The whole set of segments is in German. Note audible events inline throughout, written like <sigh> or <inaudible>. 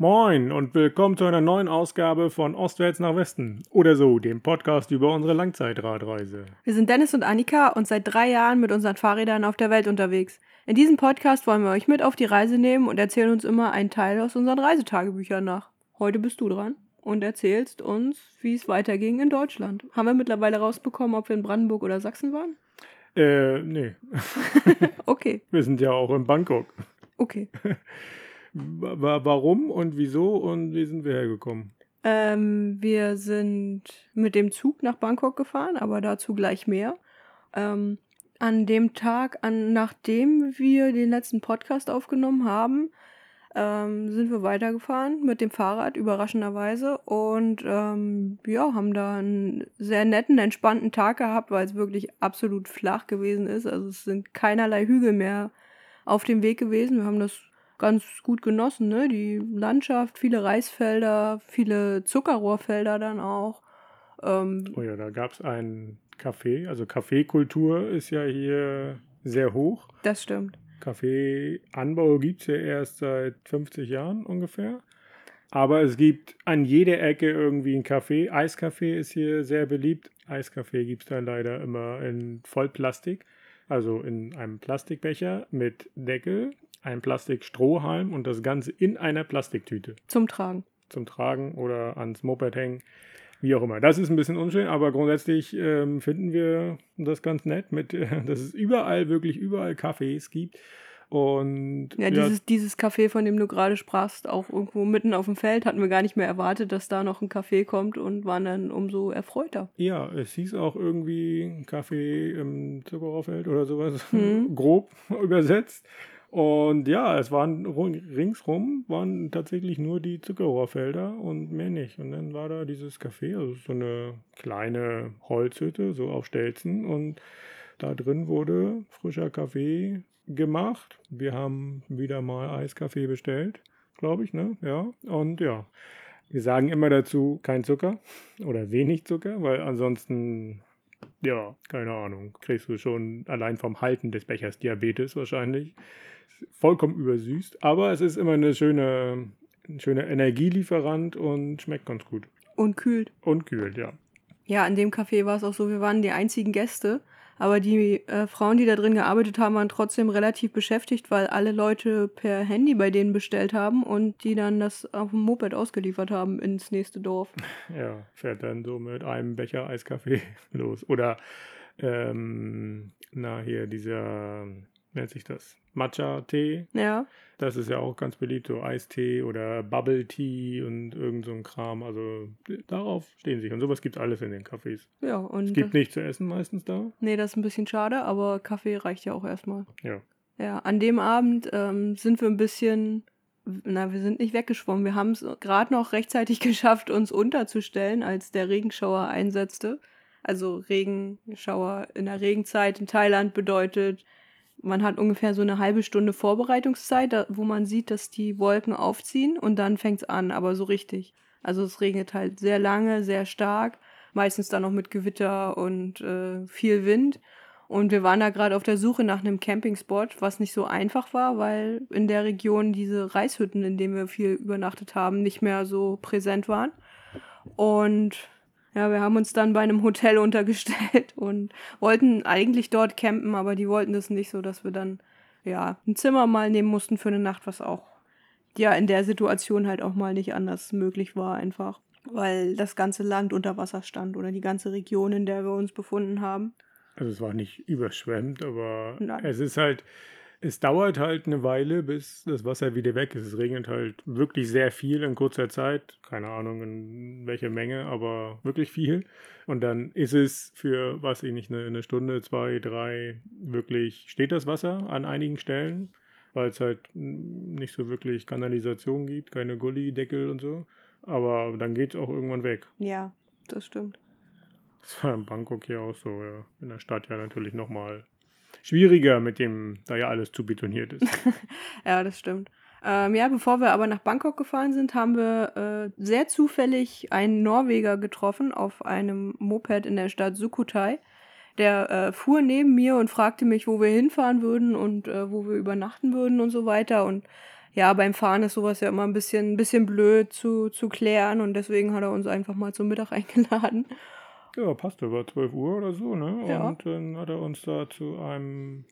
Moin und willkommen zu einer neuen Ausgabe von Ostwärts nach Westen oder so, dem Podcast über unsere Langzeitradreise. Wir sind Dennis und Annika und seit drei Jahren mit unseren Fahrrädern auf der Welt unterwegs. In diesem Podcast wollen wir euch mit auf die Reise nehmen und erzählen uns immer einen Teil aus unseren Reisetagebüchern nach. Heute bist du dran und erzählst uns, wie es weiterging in Deutschland. Haben wir mittlerweile rausbekommen, ob wir in Brandenburg oder Sachsen waren? Äh, nee. <laughs> Okay, Wir sind ja auch in Bangkok. okay. <laughs> Wa- Warum und wieso und wie sind wir hergekommen? Ähm, wir sind mit dem Zug nach Bangkok gefahren, aber dazu gleich mehr. Ähm, an dem Tag, an, nachdem wir den letzten Podcast aufgenommen haben, ähm, sind wir weitergefahren mit dem Fahrrad, überraschenderweise. Und ähm, ja, haben da einen sehr netten, entspannten Tag gehabt, weil es wirklich absolut flach gewesen ist. Also es sind keinerlei Hügel mehr auf dem Weg gewesen. Wir haben das ganz gut genossen, ne? Die Landschaft, viele Reisfelder, viele Zuckerrohrfelder dann auch. Ähm, Oh ja, da gab es ein Café. Also Kaffeekultur ist ja hier sehr hoch. das stimmt. Kaffeeanbau gibt es ja erst seit 50 Jahren ungefähr. Aber es gibt an jeder Ecke irgendwie ein Kaffee. Eiskaffee ist hier sehr beliebt. Eiskaffee gibt es da leider immer in Vollplastik. Also in einem Plastikbecher mit Deckel, einem Plastikstrohhalm und das Ganze in einer Plastiktüte Zum Tragen. zum Tragen oder ans Moped hängen. Wie auch immer. Das ist ein bisschen unschön, aber grundsätzlich ähm, finden wir das ganz nett, mit, äh, <laughs> dass es überall, wirklich überall Cafés gibt. Und Ja, dieses, dieses Café, von dem du gerade sprachst, auch irgendwo mitten auf dem Feld, hatten wir gar nicht mehr erwartet, dass da noch ein Café kommt und waren dann umso erfreuter. ja, es hieß auch irgendwie Kaffee im Zuckerrohrfeld oder sowas, Mhm. <laughs> grob <laughs> übersetzt. Und ja, es waren ru- ringsrum waren tatsächlich nur die Zuckerrohrfelder und mehr nicht. Und dann war da dieses Café, also so eine kleine Holzhütte, so auf Stelzen. Und da drin wurde frischer Kaffee gemacht. Wir haben wieder mal Eiskaffee bestellt, glaube ich, ne? Ja. Und ja, wir sagen immer dazu kein Zucker oder wenig Zucker, weil ansonsten, ja, keine Ahnung, kriegst du schon allein vom Halten des Bechers Diabetes wahrscheinlich. Vollkommen übersüßt, aber es ist immer eine schöne, ein schöner Energielieferant und schmeckt ganz gut. Und kühlt. Und kühlt, ja. Ja, an dem Café war es auch so, wir waren die einzigen Gäste, aber die äh, Frauen, die da drin gearbeitet haben, waren trotzdem relativ beschäftigt, weil alle Leute per Handy bei denen bestellt haben und die dann das auf dem Moped ausgeliefert haben ins nächste Dorf. <laughs> Ja, fährt dann so mit einem Becher Eiskaffee <laughs> los. Oder, ähm, na, hier, dieser, nennt sich das? Matcha-Tee. Ja, Das ist ja auch ganz beliebt, so Eistee oder Bubble Tea und irgend so ein Kram. Also darauf stehen sie. Und sowas gibt es alles in den Cafés. ja, und Es gibt nichts zu essen meistens da. nee, das ist ein bisschen schade, aber Kaffee reicht ja auch erstmal. Ja. Ja, an dem Abend ähm, sind wir ein bisschen, na, wir sind nicht weggeschwommen. Wir haben es gerade noch rechtzeitig <laughs> geschafft, uns unterzustellen, als der Regenschauer einsetzte. Also Regenschauer in der Regenzeit in Thailand bedeutet, man hat ungefähr so eine halbe Stunde Vorbereitungszeit, da, wo man sieht, dass die Wolken aufziehen und dann fängt es an, aber so richtig. Also es regnet halt sehr lange, sehr stark, meistens dann noch mit Gewitter und äh, viel Wind. Und wir waren da gerade auf der Suche nach einem Campingspot, was nicht so einfach war, weil in der Region diese Reishütten, in denen wir viel übernachtet haben, nicht mehr so präsent waren. Und ja, wir haben uns dann bei einem Hotel untergestellt und wollten eigentlich dort campen, aber die wollten das nicht so, dass wir dann ja ein Zimmer mal nehmen mussten für eine Nacht, was auch ja in der Situation halt auch mal nicht anders möglich war einfach, weil das ganze Land unter Wasser stand oder die ganze Region, in der wir uns befunden haben. Also es war nicht überschwemmt, aber Nein. es ist halt, es dauert halt eine Weile, bis das Wasser wieder weg ist. Es regnet halt wirklich sehr viel in kurzer Zeit. Keine Ahnung in welcher Menge, aber wirklich viel. Und dann ist es für, was ich nicht, eine, eine Stunde, zwei, drei, wirklich steht das Wasser an einigen Stellen, weil es halt nicht so wirklich Kanalisation gibt, keine Gullideckel und so. Aber dann geht es auch irgendwann weg. Ja, das stimmt. Das war in Bangkok hier auch so, ja. In der Stadt ja natürlich nochmal schwieriger mit dem, da ja alles zu betoniert ist. <laughs> Ja, das stimmt. Ähm, ja, bevor wir aber nach Bangkok gefahren sind, haben wir äh, sehr zufällig einen Norweger getroffen auf einem Moped in der Stadt Sukhothai. Der äh, fuhr neben mir und fragte mich, wo wir hinfahren würden und äh, wo wir übernachten würden und so weiter. Und ja, beim Fahren ist sowas ja immer ein bisschen, ein bisschen blöd zu, zu klären und deswegen hat er uns einfach mal zum Mittag <laughs> eingeladen. Ja, passte, war 12 Uhr oder so, ne? Ja. Und dann hat er uns da zu einem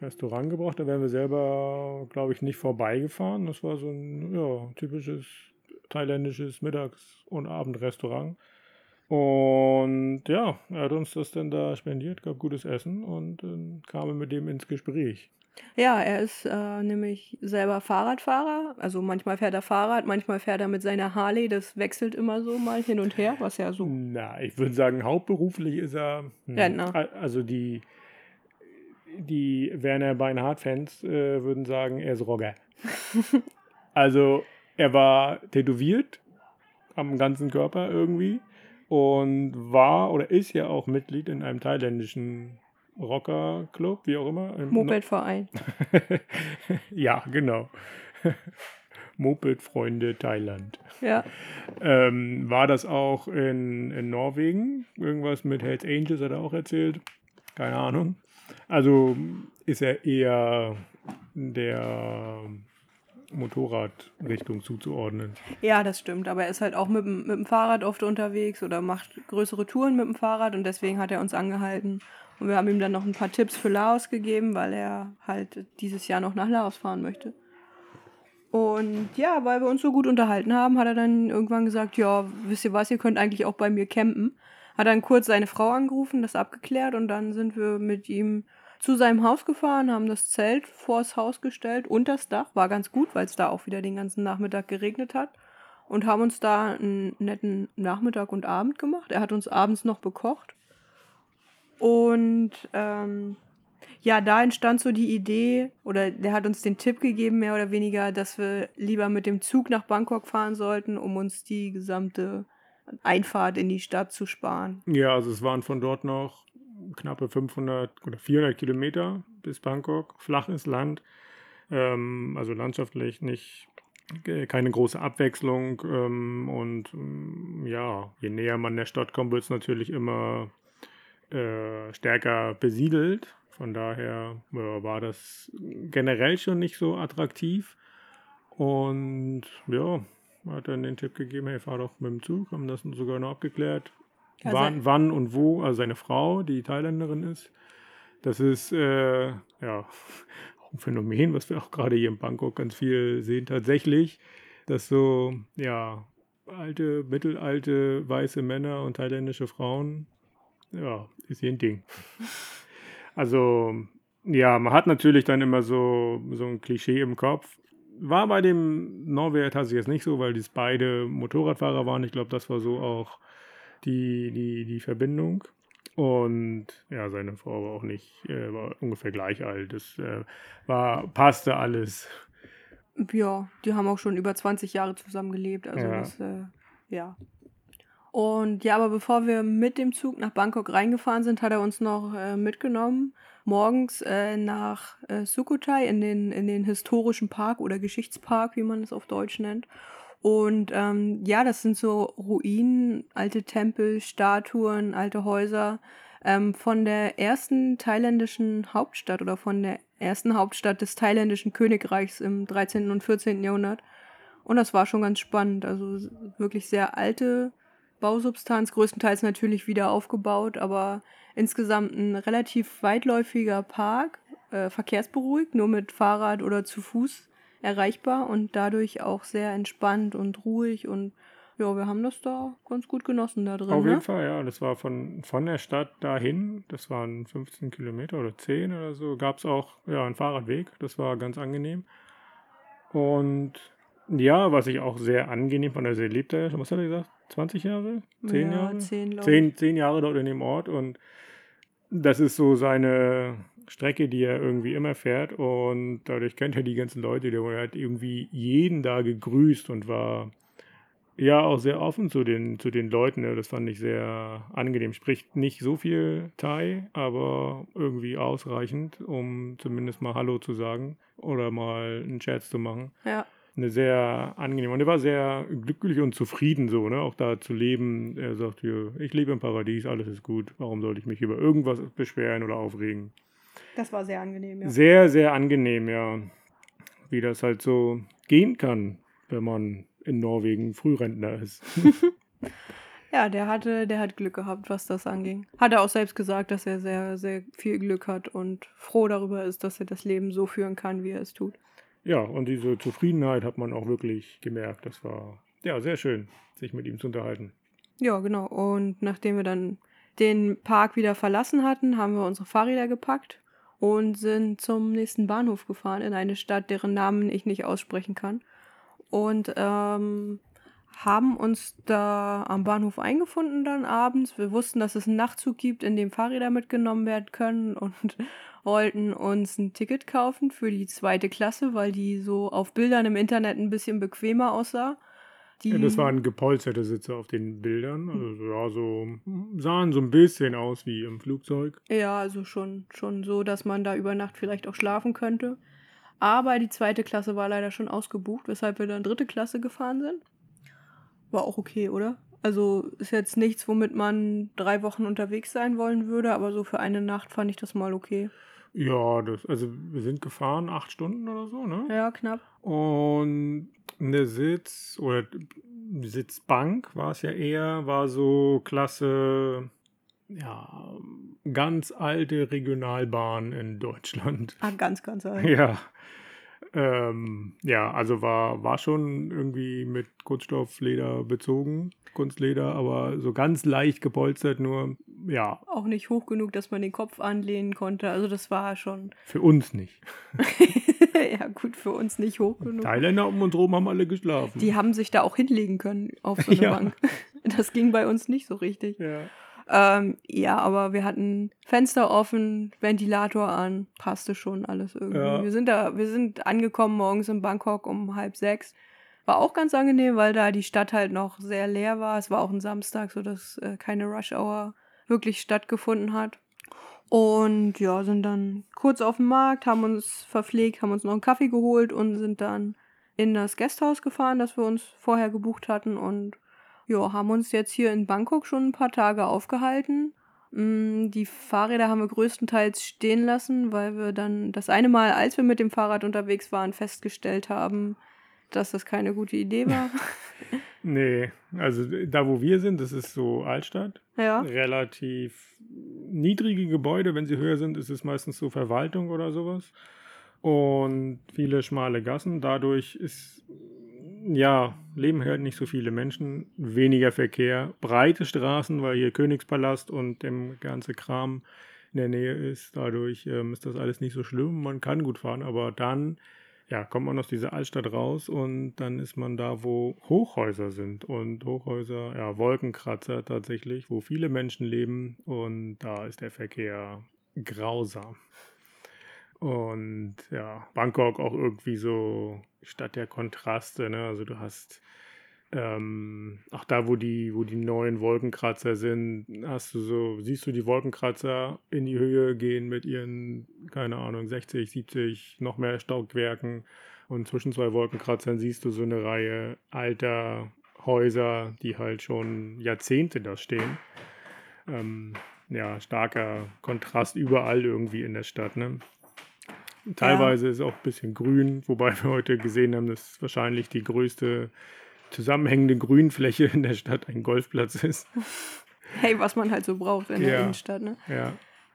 Restaurant gebracht. Da wären wir selber, glaube ich, nicht vorbeigefahren. Das war so ein ja, typisches thailändisches Mittags- und Abendrestaurant. Und ja, er hat uns das dann da spendiert, gab gutes Essen und dann kamen wir mit dem ins Gespräch. Ja, er ist äh, nämlich selber Fahrradfahrer. Also manchmal fährt er Fahrrad, manchmal fährt er mit seiner Harley. Das wechselt immer so mal hin und her, was ja so. Na, ich würde sagen, hauptberuflich ist er. hm, Rentner. al- Also die, die Werner Beinhardt-Fans äh, würden sagen, er ist Rogger. <laughs> also er war tätowiert am ganzen Körper irgendwie und war oder ist ja auch Mitglied in einem thailändischen Rockerclub, wie auch immer. Im- Mopedverein. <laughs> ja, genau. <laughs> Moped-Freunde Thailand. Ja. Ähm, war das auch in, in Norwegen? Irgendwas mit Hells Angels hat er auch erzählt. Keine Ahnung. Also ist er eher der Motorradrichtung zuzuordnen. Ja, das stimmt. Aber er ist halt auch mit, mit dem Fahrrad oft unterwegs oder macht größere Touren mit dem Fahrrad und deswegen hat er uns angehalten. Und wir haben ihm dann noch ein paar Tipps für Laos gegeben, weil er halt dieses Jahr noch nach Laos fahren möchte. Und ja, weil wir uns so gut unterhalten haben, hat er dann irgendwann gesagt, ja, wisst ihr was, ihr könnt eigentlich auch bei mir campen. Hat dann kurz seine Frau angerufen, das abgeklärt und dann sind wir mit ihm zu seinem Haus gefahren, haben das Zelt vors Haus gestellt, unters Dach. War ganz gut, weil es da auch wieder den ganzen Nachmittag geregnet hat. Und haben uns da einen netten Nachmittag und Abend gemacht. Er hat uns abends noch bekocht. Und ähm, ja, da entstand so die Idee, oder der hat uns den Tipp gegeben, mehr oder weniger, dass wir lieber mit dem Zug nach Bangkok fahren sollten, um uns die gesamte Einfahrt in die Stadt zu sparen. Ja, also es waren von dort noch knappe 500 oder 400 Kilometer bis Bangkok. Flaches Land, ähm, also landschaftlich nicht äh, keine große Abwechslung ähm, und ähm, ja, je näher man der Stadt kommt, wird es natürlich immer äh, stärker besiedelt. Von daher ja, war das generell schon nicht so attraktiv. Und ja, hat dann den Tipp gegeben, hey, fahr doch mit dem Zug, haben das sogar noch abgeklärt. Also- wann, wann und wo, also seine Frau, die Thailänderin ist. Das ist äh, ja <laughs> auch ein Phänomen, was wir auch gerade hier in Bangkok ganz viel sehen, tatsächlich, dass so, ja, alte, mittelalte, weiße Männer und thailändische Frauen, ja, ist hier ein Ding. Also, ja, man hat natürlich dann immer so, so ein Klischee im Kopf. War bei dem Norweger tatsächlich jetzt nicht so, weil dies beide Motorradfahrer waren. Ich glaube, das war so auch die, die, die Verbindung. Und ja, seine Frau war auch nicht, äh, war ungefähr gleich alt. Das äh, war, passte alles. Ja, die haben auch schon über 20 Jahre zusammen gelebt. Also Ja. das, äh, ja. Und ja, aber bevor wir mit dem Zug nach Bangkok reingefahren sind, hat er uns noch äh, mitgenommen. Morgens äh, nach äh, Sukhothai in den, in den historischen Park oder Geschichtspark, wie man es auf Deutsch nennt. Und ähm, ja, das sind so Ruinen, alte Tempel, Statuen, alte Häuser ähm, von der ersten thailändischen Hauptstadt oder von der ersten Hauptstadt des thailändischen Königreichs im 13. und 14. Jahrhundert. Und das war schon ganz spannend. Also wirklich sehr alte Bausubstanz, größtenteils natürlich wieder aufgebaut, aber insgesamt ein relativ weitläufiger Park, äh, verkehrsberuhigt, nur mit Fahrrad oder zu Fuß erreichbar und dadurch auch sehr entspannt und ruhig und ja, wir haben das da ganz gut genossen da drin. Auf jeden ne? Fall, ja. Das war von, von der Stadt dahin, das waren 15 Kilometer oder 10 oder so, gab es auch ja, einen Fahrradweg. Das war ganz angenehm. Und ja, was ich auch sehr angenehm fand, also er lebt was hat er gesagt? 20 Jahre? 10 ja, Jahre? Zehn, glaub ich. zehn, zehn Jahre dort in dem Ort und das ist so seine Strecke, die er irgendwie immer fährt und dadurch kennt er die ganzen Leute, der hat irgendwie jeden da gegrüßt und war ja auch sehr offen zu den, zu den Leuten. Ne? Das fand ich sehr angenehm. Spricht nicht so viel Thai, aber irgendwie ausreichend, um zumindest mal Hallo zu sagen oder mal einen Chat zu machen Ja, eine sehr angenehme. Und er war sehr glücklich und zufrieden, so, ne? Auch da zu leben. Er sagt hier, ich lebe im Paradies, alles ist gut. Warum sollte ich mich über irgendwas beschweren oder aufregen? das war sehr angenehm, ja. Sehr, sehr angenehm, ja. Wie das halt so gehen kann, wenn man in Norwegen Frührentner ist. <laughs> <laughs> ja, der hatte, der hat Glück gehabt, was das anging. Hat er auch selbst gesagt, dass er sehr, sehr viel Glück hat und froh darüber ist, dass er das Leben so führen kann, wie er es tut. Ja, und diese Zufriedenheit hat man auch wirklich gemerkt. Das war ja sehr schön, sich mit ihm zu unterhalten. Ja, genau. Und nachdem wir dann den Park wieder verlassen hatten, haben wir unsere Fahrräder gepackt und sind zum nächsten Bahnhof gefahren in eine Stadt, deren Namen ich nicht aussprechen kann. Und ähm, haben uns da am Bahnhof eingefunden dann abends. Wir wussten, dass es einen Nachtzug gibt, in dem Fahrräder mitgenommen werden können <laughs> und wollten uns ein Ticket kaufen für die zweite Klasse, weil die so auf Bildern im Internet ein bisschen bequemer aussah. Ja, das waren gepolsterte Sitze auf den Bildern. Also ja, so sahen so ein bisschen aus wie im Flugzeug. Ja, also schon, schon so, dass man da über Nacht vielleicht auch schlafen könnte. Aber die zweite Klasse war leider schon ausgebucht, weshalb wir dann dritte Klasse gefahren sind. War auch okay, oder? Also ist jetzt nichts, womit man drei Wochen unterwegs sein wollen würde, aber so für eine Nacht fand ich das mal okay. Ja, das, also wir sind gefahren acht Stunden oder so, ne? Ja, knapp. Und eine Sitz oder Sitzbank war es ja eher, war so Klasse, ja, ganz alte Regionalbahn in Deutschland. Ah, ganz, ganz alt. <laughs> Ja. Ähm, ja, also war, war schon irgendwie mit Kunststoffleder bezogen, Kunstleder, aber so ganz leicht gepolstert, nur ja. Auch nicht hoch genug, dass man den Kopf anlehnen konnte. Also das war schon. <laughs> Für uns nicht. ja, gut, für uns nicht hoch genug. Thailänder um uns rum haben alle geschlafen. Die haben sich da auch hinlegen können auf so <laughs> eine ja. Bank. Das ging bei uns nicht so richtig. Ja. Ähm, ja, aber wir hatten Fenster offen, Ventilator an, passte schon alles irgendwie. Ja. Wir sind da, wir sind angekommen morgens in Bangkok um halb sechs. War auch ganz angenehm, weil da die Stadt halt noch sehr leer war. Es war auch ein Samstag, sodass äh, keine Rush Hour wirklich stattgefunden hat. Und ja, sind dann kurz auf dem Markt, haben uns verpflegt, haben uns noch einen Kaffee geholt und sind dann in das Gasthaus gefahren, das wir uns vorher gebucht hatten und ja, haben uns jetzt hier in Bangkok schon ein paar Tage aufgehalten. Mm, die Fahrräder haben wir größtenteils stehen lassen, weil wir dann das eine Mal, als wir mit dem Fahrrad unterwegs waren, festgestellt haben, dass das keine gute Idee war. <laughs> nee, also da wo wir sind, das ist so Altstadt. Ja. Relativ niedrige Gebäude, wenn sie höher sind, ist es meistens so Verwaltung oder sowas. Und viele schmale Gassen. Dadurch ist ja, leben halt nicht so viele Menschen, weniger Verkehr, breite Straßen, weil hier Königspalast und dem ganze Kram in der Nähe ist. Dadurch ähm, ist das alles nicht so schlimm. Man kann gut fahren, aber dann ja, kommt man aus dieser Altstadt raus und dann ist man da, wo Hochhäuser sind. Und Hochhäuser, ja, Wolkenkratzer tatsächlich, wo viele Menschen leben und da ist der Verkehr grausam. Und ja, Bangkok auch irgendwie so Stadt der Kontraste, ne? Also du hast ähm, auch da, wo die, wo die neuen Wolkenkratzer sind, hast du so, siehst du die Wolkenkratzer in die Höhe gehen mit ihren, keine Ahnung, 60, 70, noch mehr Stockwerken. Und zwischen zwei Wolkenkratzern siehst du so eine Reihe alter Häuser, die halt schon Jahrzehnte da stehen. Ähm, ja, starker Kontrast überall irgendwie in der Stadt, ne? Teilweise ja. ist auch ein bisschen grün, wobei wir heute gesehen haben, dass wahrscheinlich die größte zusammenhängende Grünfläche in der Stadt ein Golfplatz ist. Hey, was man halt so braucht in ja. der Innenstadt, ne? Ja.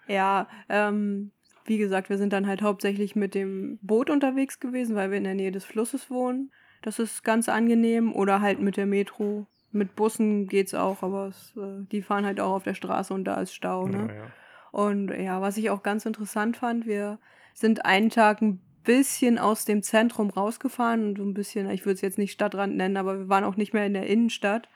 Ja, ähm, wie gesagt, wir sind dann halt hauptsächlich mit dem Boot unterwegs gewesen, weil wir in der Nähe des Flusses wohnen. Das ist ganz angenehm. Oder halt mit der Metro. Mit Bussen geht's auch, aber es, äh, die fahren halt auch auf der Straße und da ist Stau, ne? Ja, ja. Und ja, was ich auch ganz interessant fand, wir sind einen Tag ein bisschen aus dem Zentrum rausgefahren und so ein bisschen, ich würde es jetzt nicht Stadtrand nennen, aber wir waren auch nicht mehr in der Innenstadt,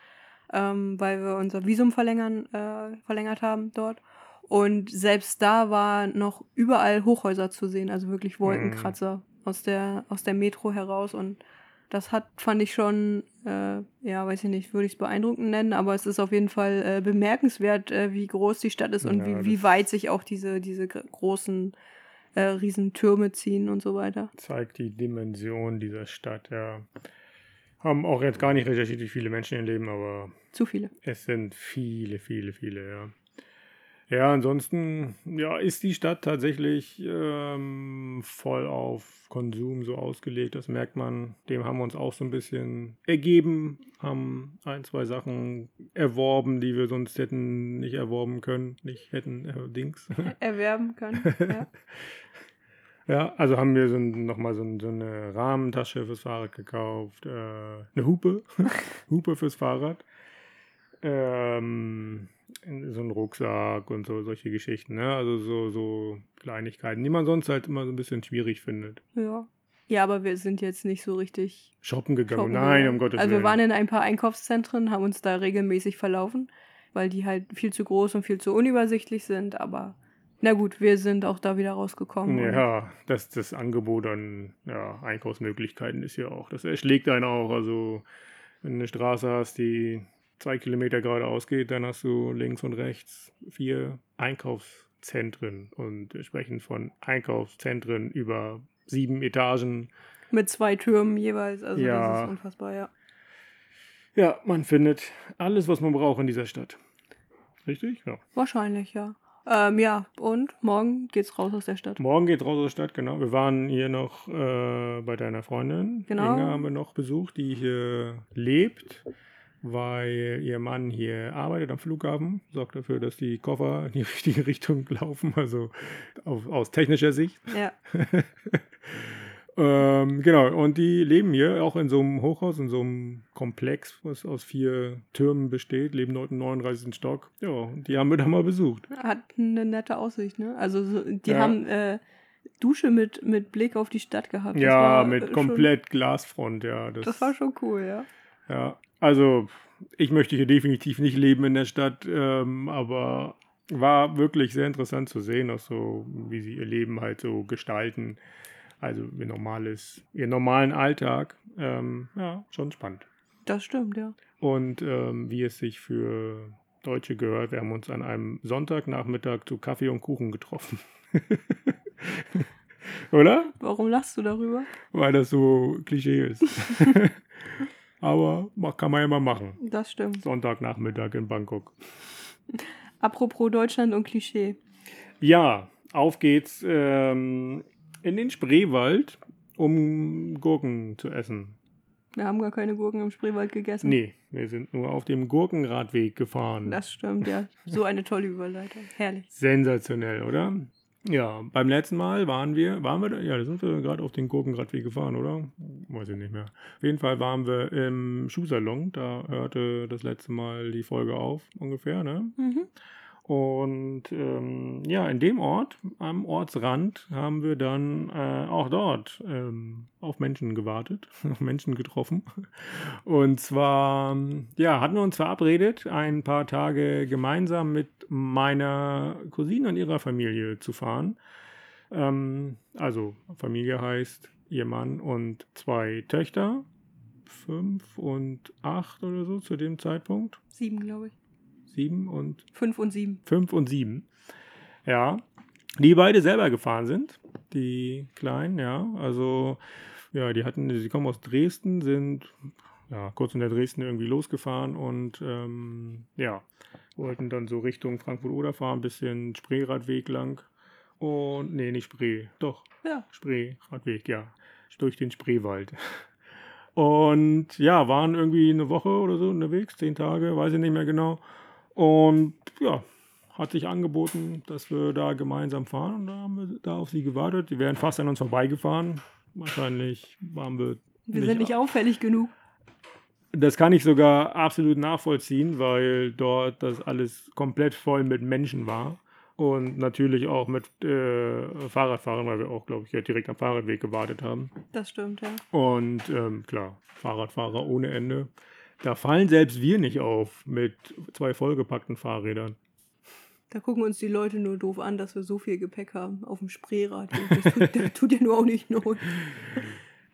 ähm, weil wir unser Visum verlängern, äh, verlängert haben dort. Und selbst da war noch überall Hochhäuser zu sehen, also wirklich Wolkenkratzer mhm. aus, der, aus der Metro heraus. Und das hat, fand ich schon, äh, ja, weiß ich nicht, würde ich es beeindruckend nennen, aber es ist auf jeden Fall äh, bemerkenswert, äh, wie groß die Stadt ist und ja, wie, wie weit sich auch diese, diese großen äh, Riesentürme ziehen und so weiter. Zeigt die Dimension dieser Stadt, ja. Haben auch jetzt gar nicht recherchiert, wie viele Menschen hier leben, aber. Zu viele. Es sind viele, viele, viele, ja. Ja, ansonsten ja, ist die Stadt tatsächlich ähm, voll auf Konsum so ausgelegt. Das merkt man. Dem haben wir uns auch so ein bisschen ergeben, haben ein, zwei Sachen erworben, die wir sonst hätten nicht erworben können, nicht hätten äh, Dings. <laughs> Erwerben können. Ja. <laughs> Ja, also haben wir so ein, nochmal so, ein, so eine Rahmentasche fürs Fahrrad gekauft, äh, eine Hupe, <laughs> Hupe fürs Fahrrad, ähm, so ein Rucksack und so solche Geschichten, ne? Also so, so Kleinigkeiten, die man sonst halt immer so ein bisschen schwierig findet. ja. Ja, aber wir sind jetzt nicht so richtig Shoppen gegangen, shoppen nein, gegangen. um Gottes Also Willen. wir waren in ein paar Einkaufszentren, haben uns da regelmäßig verlaufen, weil die halt viel zu groß und viel zu unübersichtlich sind. Aber na gut, wir sind auch da wieder rausgekommen. Ja, das, das Angebot an ja, Einkaufsmöglichkeiten ist ja auch, das erschlägt einen auch. Also, wenn du eine Straße hast, die zwei Kilometer geradeaus geht, dann hast du links und rechts vier Einkaufszentren und wir sprechen von Einkaufszentren über sieben Etagen. Mit zwei Türmen jeweils. Also Ja. das ist unfassbar, ja. Ja, man findet alles, was man braucht in dieser Stadt. Richtig? Ja. Wahrscheinlich, ja. Ähm, ja, und morgen geht's raus aus der Stadt. Morgen geht raus aus der Stadt, genau. Wir waren hier noch äh, bei deiner Freundin. Genau. Inge haben wir noch besucht, die hier lebt, weil ihr Mann hier arbeitet am Flughafen. Sorgt dafür, dass die Koffer in die <laughs> richtige Richtung laufen, also auf, aus technischer Sicht. Ja, <laughs> Ähm, genau, und die leben hier auch in so einem Hochhaus, in so einem Komplex, was aus vier Türmen besteht, leben dort im 39. Stock. Ja, und die haben wir da mal besucht. hat eine nette Aussicht, ne? Also so, die Ja. haben äh, Dusche mit, mit Blick auf die Stadt gehabt. Das ja, äh, mit schon- komplett Glasfront, ja. Das war schon cool, ja. Ja, also ich möchte hier definitiv nicht leben in der Stadt, ähm, aber war wirklich sehr interessant zu sehen, auch so, wie sie ihr Leben halt so gestalten. Also ihr normales, ihren normalen Alltag. Ähm, ja, schon spannend. Das stimmt, ja. Und ähm, wie es sich für Deutsche gehört, wir haben uns an einem Sonntagnachmittag zu Kaffee und Kuchen getroffen. <laughs> Oder? Warum lachst du darüber? Weil das so Klischee ist. <laughs> Aber kann man ja mal machen. Das stimmt. Sonntagnachmittag in Bangkok. <laughs> Apropos Deutschland und Klischee. Ja, auf geht's ähm, in den Spreewald, um Gurken zu essen. Wir haben gar keine Gurken im Spreewald gegessen. Nee, wir sind nur auf dem Gurkenradweg gefahren. Das stimmt, ja. So eine tolle Überleitung. Herrlich. Sensationell, oder? Ja, beim letzten Mal waren wir, waren wir da, ja, da sind wir gerade auf den Gurkenradweg gefahren, oder? Weiß ich nicht mehr. Auf jeden Fall waren wir im Schuhsalon, da hörte das letzte Mal die Folge auf, ungefähr, ne? Mhm. Und ähm, ja, in dem Ort, am Ortsrand, haben wir dann äh, auch dort ähm, auf Menschen gewartet, <laughs> auf Menschen getroffen. Und zwar, ja, hatten wir uns verabredet, ein paar Tage gemeinsam mit meiner Cousine und ihrer Familie zu fahren. Ähm, also, Familie heißt ihr Mann und zwei Töchter, fünf und acht oder so zu dem Zeitpunkt. Sieben, glaube ich. Sieben und Fünf und sieben. 5 und 7. Ja. Die beide selber gefahren sind. Die Kleinen, ja. Also, ja, die hatten, sie kommen aus Dresden, sind ja kurz unter Dresden irgendwie losgefahren und ähm, ja, wollten dann so Richtung Frankfurt-Oder fahren, ein bisschen Spreeradweg lang. Und, nee, nicht Spree, doch, Ja. Spreeradweg, ja. Durch den Spreewald. <laughs> Und ja, waren irgendwie eine Woche oder so unterwegs, zehn Tage, weiß ich nicht mehr genau. Und ja, hat sich angeboten, dass wir da gemeinsam fahren. Und da haben wir da auf sie gewartet. Die wären fast an uns vorbeigefahren. Wahrscheinlich waren wir. Wir sind nicht auffällig genug. Das kann ich sogar absolut nachvollziehen, weil dort das alles komplett voll mit Menschen war. Und natürlich auch mit äh, Fahrradfahrern, weil wir auch, glaube ich, ja direkt am Fahrradweg gewartet haben. Das stimmt, ja. Und ähm, klar, Fahrradfahrer ohne Ende. Da fallen selbst wir nicht auf mit zwei vollgepackten Fahrrädern. Da gucken uns die Leute nur doof an, dass wir so viel Gepäck haben auf dem Spreerad. Das tut, <laughs> das tut ja nur auch nicht not.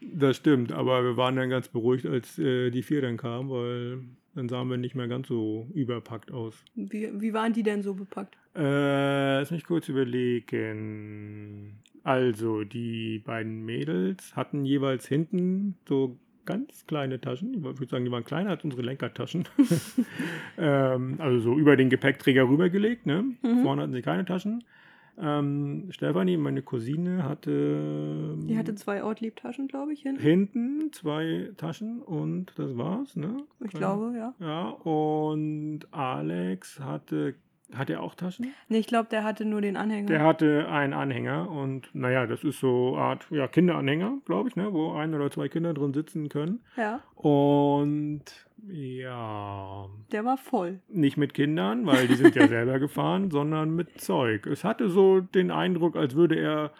Das stimmt, aber wir waren dann ganz beruhigt, als äh, die vier dann kamen, weil dann sahen wir nicht mehr ganz so überpackt aus. Wie, wie waren die denn so bepackt? Äh, lass mich kurz überlegen. Also, die beiden Mädels hatten jeweils hinten so ganz kleine Taschen. Ich würde sagen, die waren kleiner als unsere Lenkertaschen. <laughs> ähm, also so über den Gepäckträger rübergelegt. Ne? Mhm. Vorne hatten sie keine Taschen. Ähm, Stefanie, meine Cousine, hatte, Die hatte zwei Ortlieb-Taschen, glaube ich, hin. hinten zwei Taschen und das war's. Ne? Ich glaube, ja. Ja, und Alex hatte, hat er auch Taschen? Nee, ich glaube, der hatte nur den Anhänger. Der hatte einen Anhänger und naja, das ist so eine Art ja, Kinderanhänger, glaube ich, ne, wo ein oder zwei Kinder drin sitzen können. ja, Und ja, der war voll. nicht mit Kindern, weil die sind ja <laughs> selber gefahren, sondern mit Zeug. Es hatte so den Eindruck, als würde er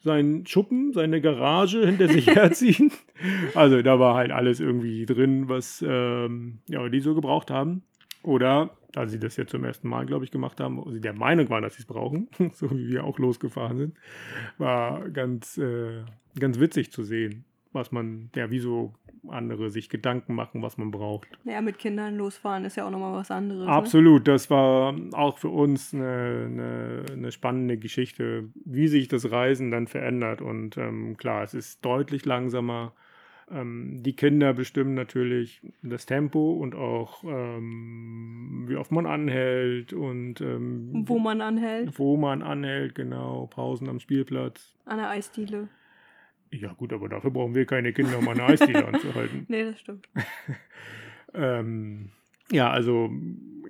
seinen Schuppen, seine Garage hinter sich <laughs> herziehen. Also da war halt alles irgendwie drin, was ähm, ja, die so gebraucht haben. Oder, da sie das jetzt zum ersten Mal, glaube ich, gemacht haben, sie der Meinung waren, dass sie es brauchen, <laughs> so wie wir auch losgefahren sind, war ganz, äh, ganz witzig zu sehen, was man, ja, wie so andere sich Gedanken machen, was man braucht. Ja, mit Kindern losfahren ist ja auch nochmal was anderes. Ne? Absolut, das war auch für uns eine, eine, eine spannende Geschichte, wie sich das Reisen dann verändert. Und ähm, klar, es ist deutlich langsamer. Ähm, die Kinder bestimmen natürlich das Tempo und auch, ähm, wie oft man anhält und ähm, Wo man anhält, wo man anhält, genau, Pausen am Spielplatz. an der Eisdiele. Ja gut, aber dafür brauchen wir keine Kinder, um eine Eisdiele <laughs> anzuhalten. Nee, das stimmt. <laughs> Ähm, ja, also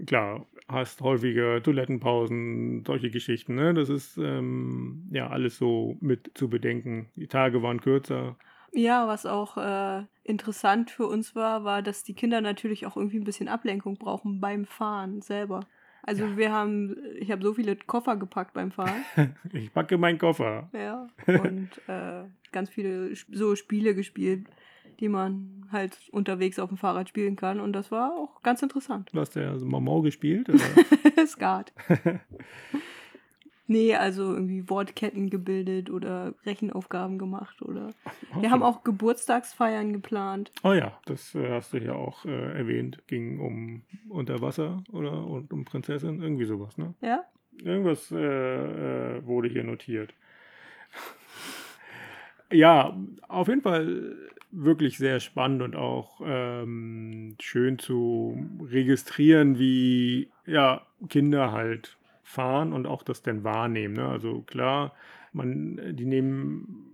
klar, hast häufige Toilettenpausen, solche Geschichten, ne? Das ist ähm, ja alles so mit zu bedenken. Die Tage waren kürzer. Ja, was auch äh, interessant für uns war, war, dass die Kinder natürlich auch irgendwie ein bisschen Ablenkung brauchen beim Fahren selber. Also wir haben, ich habe so viele Koffer gepackt beim Fahren. <laughs> Ich packe meinen Koffer. Ja. <laughs> Und äh, ganz viele so Spiele gespielt, die man halt unterwegs auf dem Fahrrad spielen kann. Und das war auch ganz interessant. Du hast ja so Mamau gespielt. <laughs> Skat. Nee, also irgendwie Wortketten gebildet oder Rechenaufgaben gemacht oder. Wir haben auch Geburtstagsfeiern geplant. Oh ja, das äh, hast du ja auch äh, erwähnt. Ging um Unterwasser oder und um Prinzessin, irgendwie sowas, ne? Ja? Irgendwas äh, äh, wurde hier notiert. ja, auf jeden Fall wirklich sehr spannend und auch ähm, schön zu registrieren, wie ja, Kinder halt fahren und auch das dann wahrnehmen. Ne? Also klar, man, die nehmen,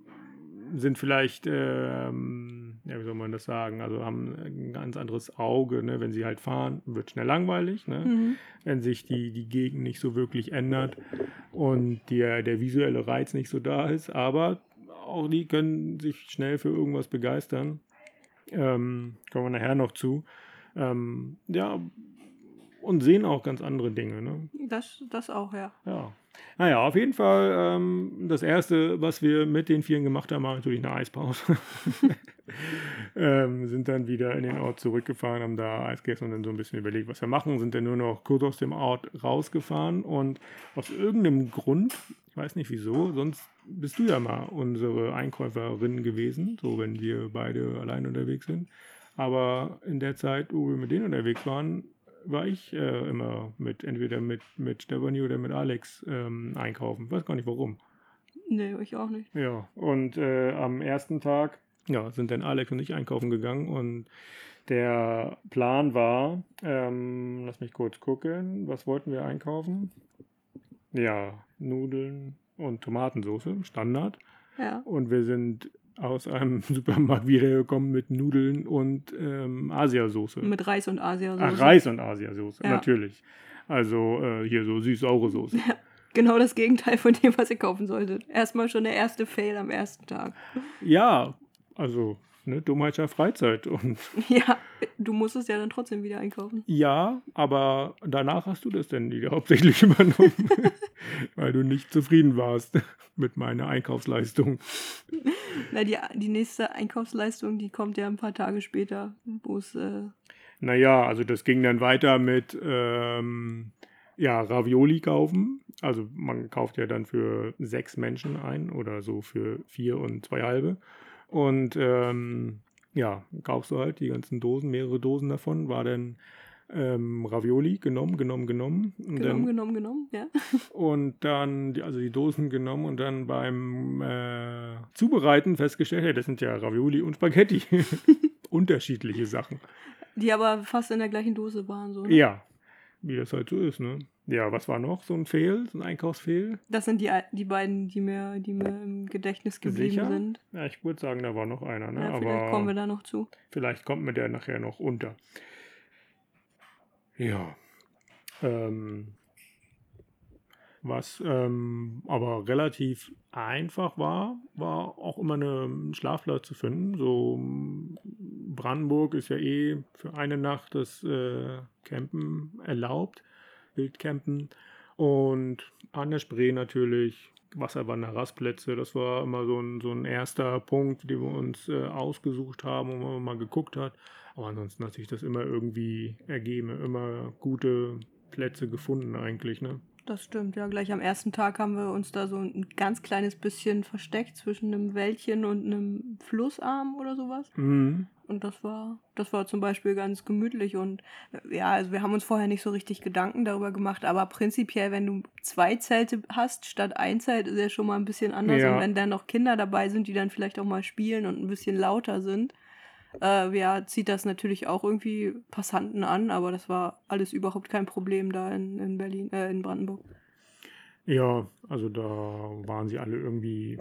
sind vielleicht, ähm, ja, wie soll man das sagen, also haben ein ganz anderes Auge, ne? wenn sie halt fahren, wird schnell langweilig. Ne? Mhm. wenn sich die, die Gegend nicht so wirklich ändert und der, der visuelle Reiz nicht so da ist. Aber auch die können sich schnell für irgendwas begeistern. Ähm, kommen wir nachher noch zu. Ähm, ja, und sehen auch ganz andere Dinge. Ne? Das, das auch, ja. Ja. Naja, auf jeden Fall ähm, das Erste, was wir mit den Vieren gemacht haben, war natürlich eine Eispause. <laughs> ähm, sind dann wieder in den Ort zurückgefahren, haben da Eis gegessen und dann so ein bisschen überlegt, was wir machen. Sind dann nur noch kurz aus dem Ort rausgefahren und aus irgendeinem Grund, ich weiß nicht wieso, sonst bist du ja mal unsere Einkäuferin gewesen, so wenn wir beide allein unterwegs sind. Aber in der Zeit, wo wir mit denen unterwegs waren, war ich äh, immer mit, entweder mit, mit Stefanie oder mit Alex ähm, einkaufen. Weiß gar nicht warum. Nee, ich auch nicht. Ja, und äh, am ersten Tag ja, sind dann Alex und ich einkaufen gegangen und der Plan war, ähm, lass mich kurz gucken, was wollten wir einkaufen? Ja, Nudeln und Tomatensauce, Standard. Ja. Und wir sind aus einem <laughs> Supermarkt wiedergekommen mit Nudeln und ähm, Asiasoße. Mit Reis und Asiasauce. Ach, Reis und Asiasoße, Ja. natürlich. Also äh, hier so süß-saure Soße. Genau das Gegenteil von dem, was ihr kaufen solltet. Erstmal schon der erste Fail am ersten Tag. Ja, also ne, Dummheit schafft Freizeit. Und <laughs> Ja, du musst es ja dann trotzdem wieder einkaufen. ja, aber danach hast du das denn wieder hauptsächlich <laughs> übernommen, weil du nicht zufrieden warst mit meiner Einkaufsleistung. <laughs> Na, die, die nächste Einkaufsleistung, die kommt ja ein paar Tage später, wo es. Äh, Naja, also das ging dann weiter mit ähm, ja, Ravioli kaufen. Also man kauft ja dann für sechs Menschen ein oder so für vier und zwei halbe. Und ähm, ja, kaufst du halt die ganzen Dosen, mehrere Dosen davon, war dann ähm, Ravioli genommen, genommen, genommen. Und genommen, dann, genommen, genommen, ja. <laughs> und dann, die- also die Dosen genommen und dann beim äh, Zubereiten festgestellt, hey, das sind ja Ravioli und Spaghetti. <laughs> unterschiedliche Sachen. Die aber fast in der gleichen Dose waren. So, ne? Ja, wie das halt so ist, ne? Ja, was war noch so ein Fehl, so ein Einkaufsfehl? Das sind die, die beiden, die mir, die mir im Gedächtnis geblieben Sicher? sind. Ja, ich würde sagen, da war noch einer, ne? Ja, vielleicht Aber kommen wir da noch zu. vielleicht kommt mir der nachher noch unter. Ja. Ähm, was ähm, aber relativ einfach war, war auch immer eine, einen Schlafplatz zu finden. So Brandenburg ist ja eh für eine Nacht das äh, Campen erlaubt, Wildcampen. Und an der Spree natürlich Wasserwander, Rastplätze. Das war immer so ein, so ein erster Punkt, den wir uns äh, ausgesucht haben und wo man mal geguckt hat. Aber ansonsten hat sich das immer irgendwie ergeben, immer gute Plätze gefunden eigentlich, ne? Das stimmt, ja. Gleich am ersten Tag haben wir uns da so ein ganz kleines bisschen versteckt zwischen einem Wäldchen und einem Flussarm oder sowas. Mhm. Und das war, das war zum Beispiel ganz gemütlich und äh, ja, also wir haben uns vorher nicht so richtig Gedanken darüber gemacht, aber prinzipiell, wenn du zwei Zelte hast statt ein Zelt, ist ja schon mal ein bisschen anders. Ja. Und wenn dann noch Kinder dabei sind, die dann vielleicht auch mal spielen und ein bisschen lauter sind, äh, ja, zieht das natürlich auch irgendwie Passanten an, aber das war alles überhaupt kein Problem da in, in Berlin, äh, in Brandenburg. Ja, also da waren sie alle irgendwie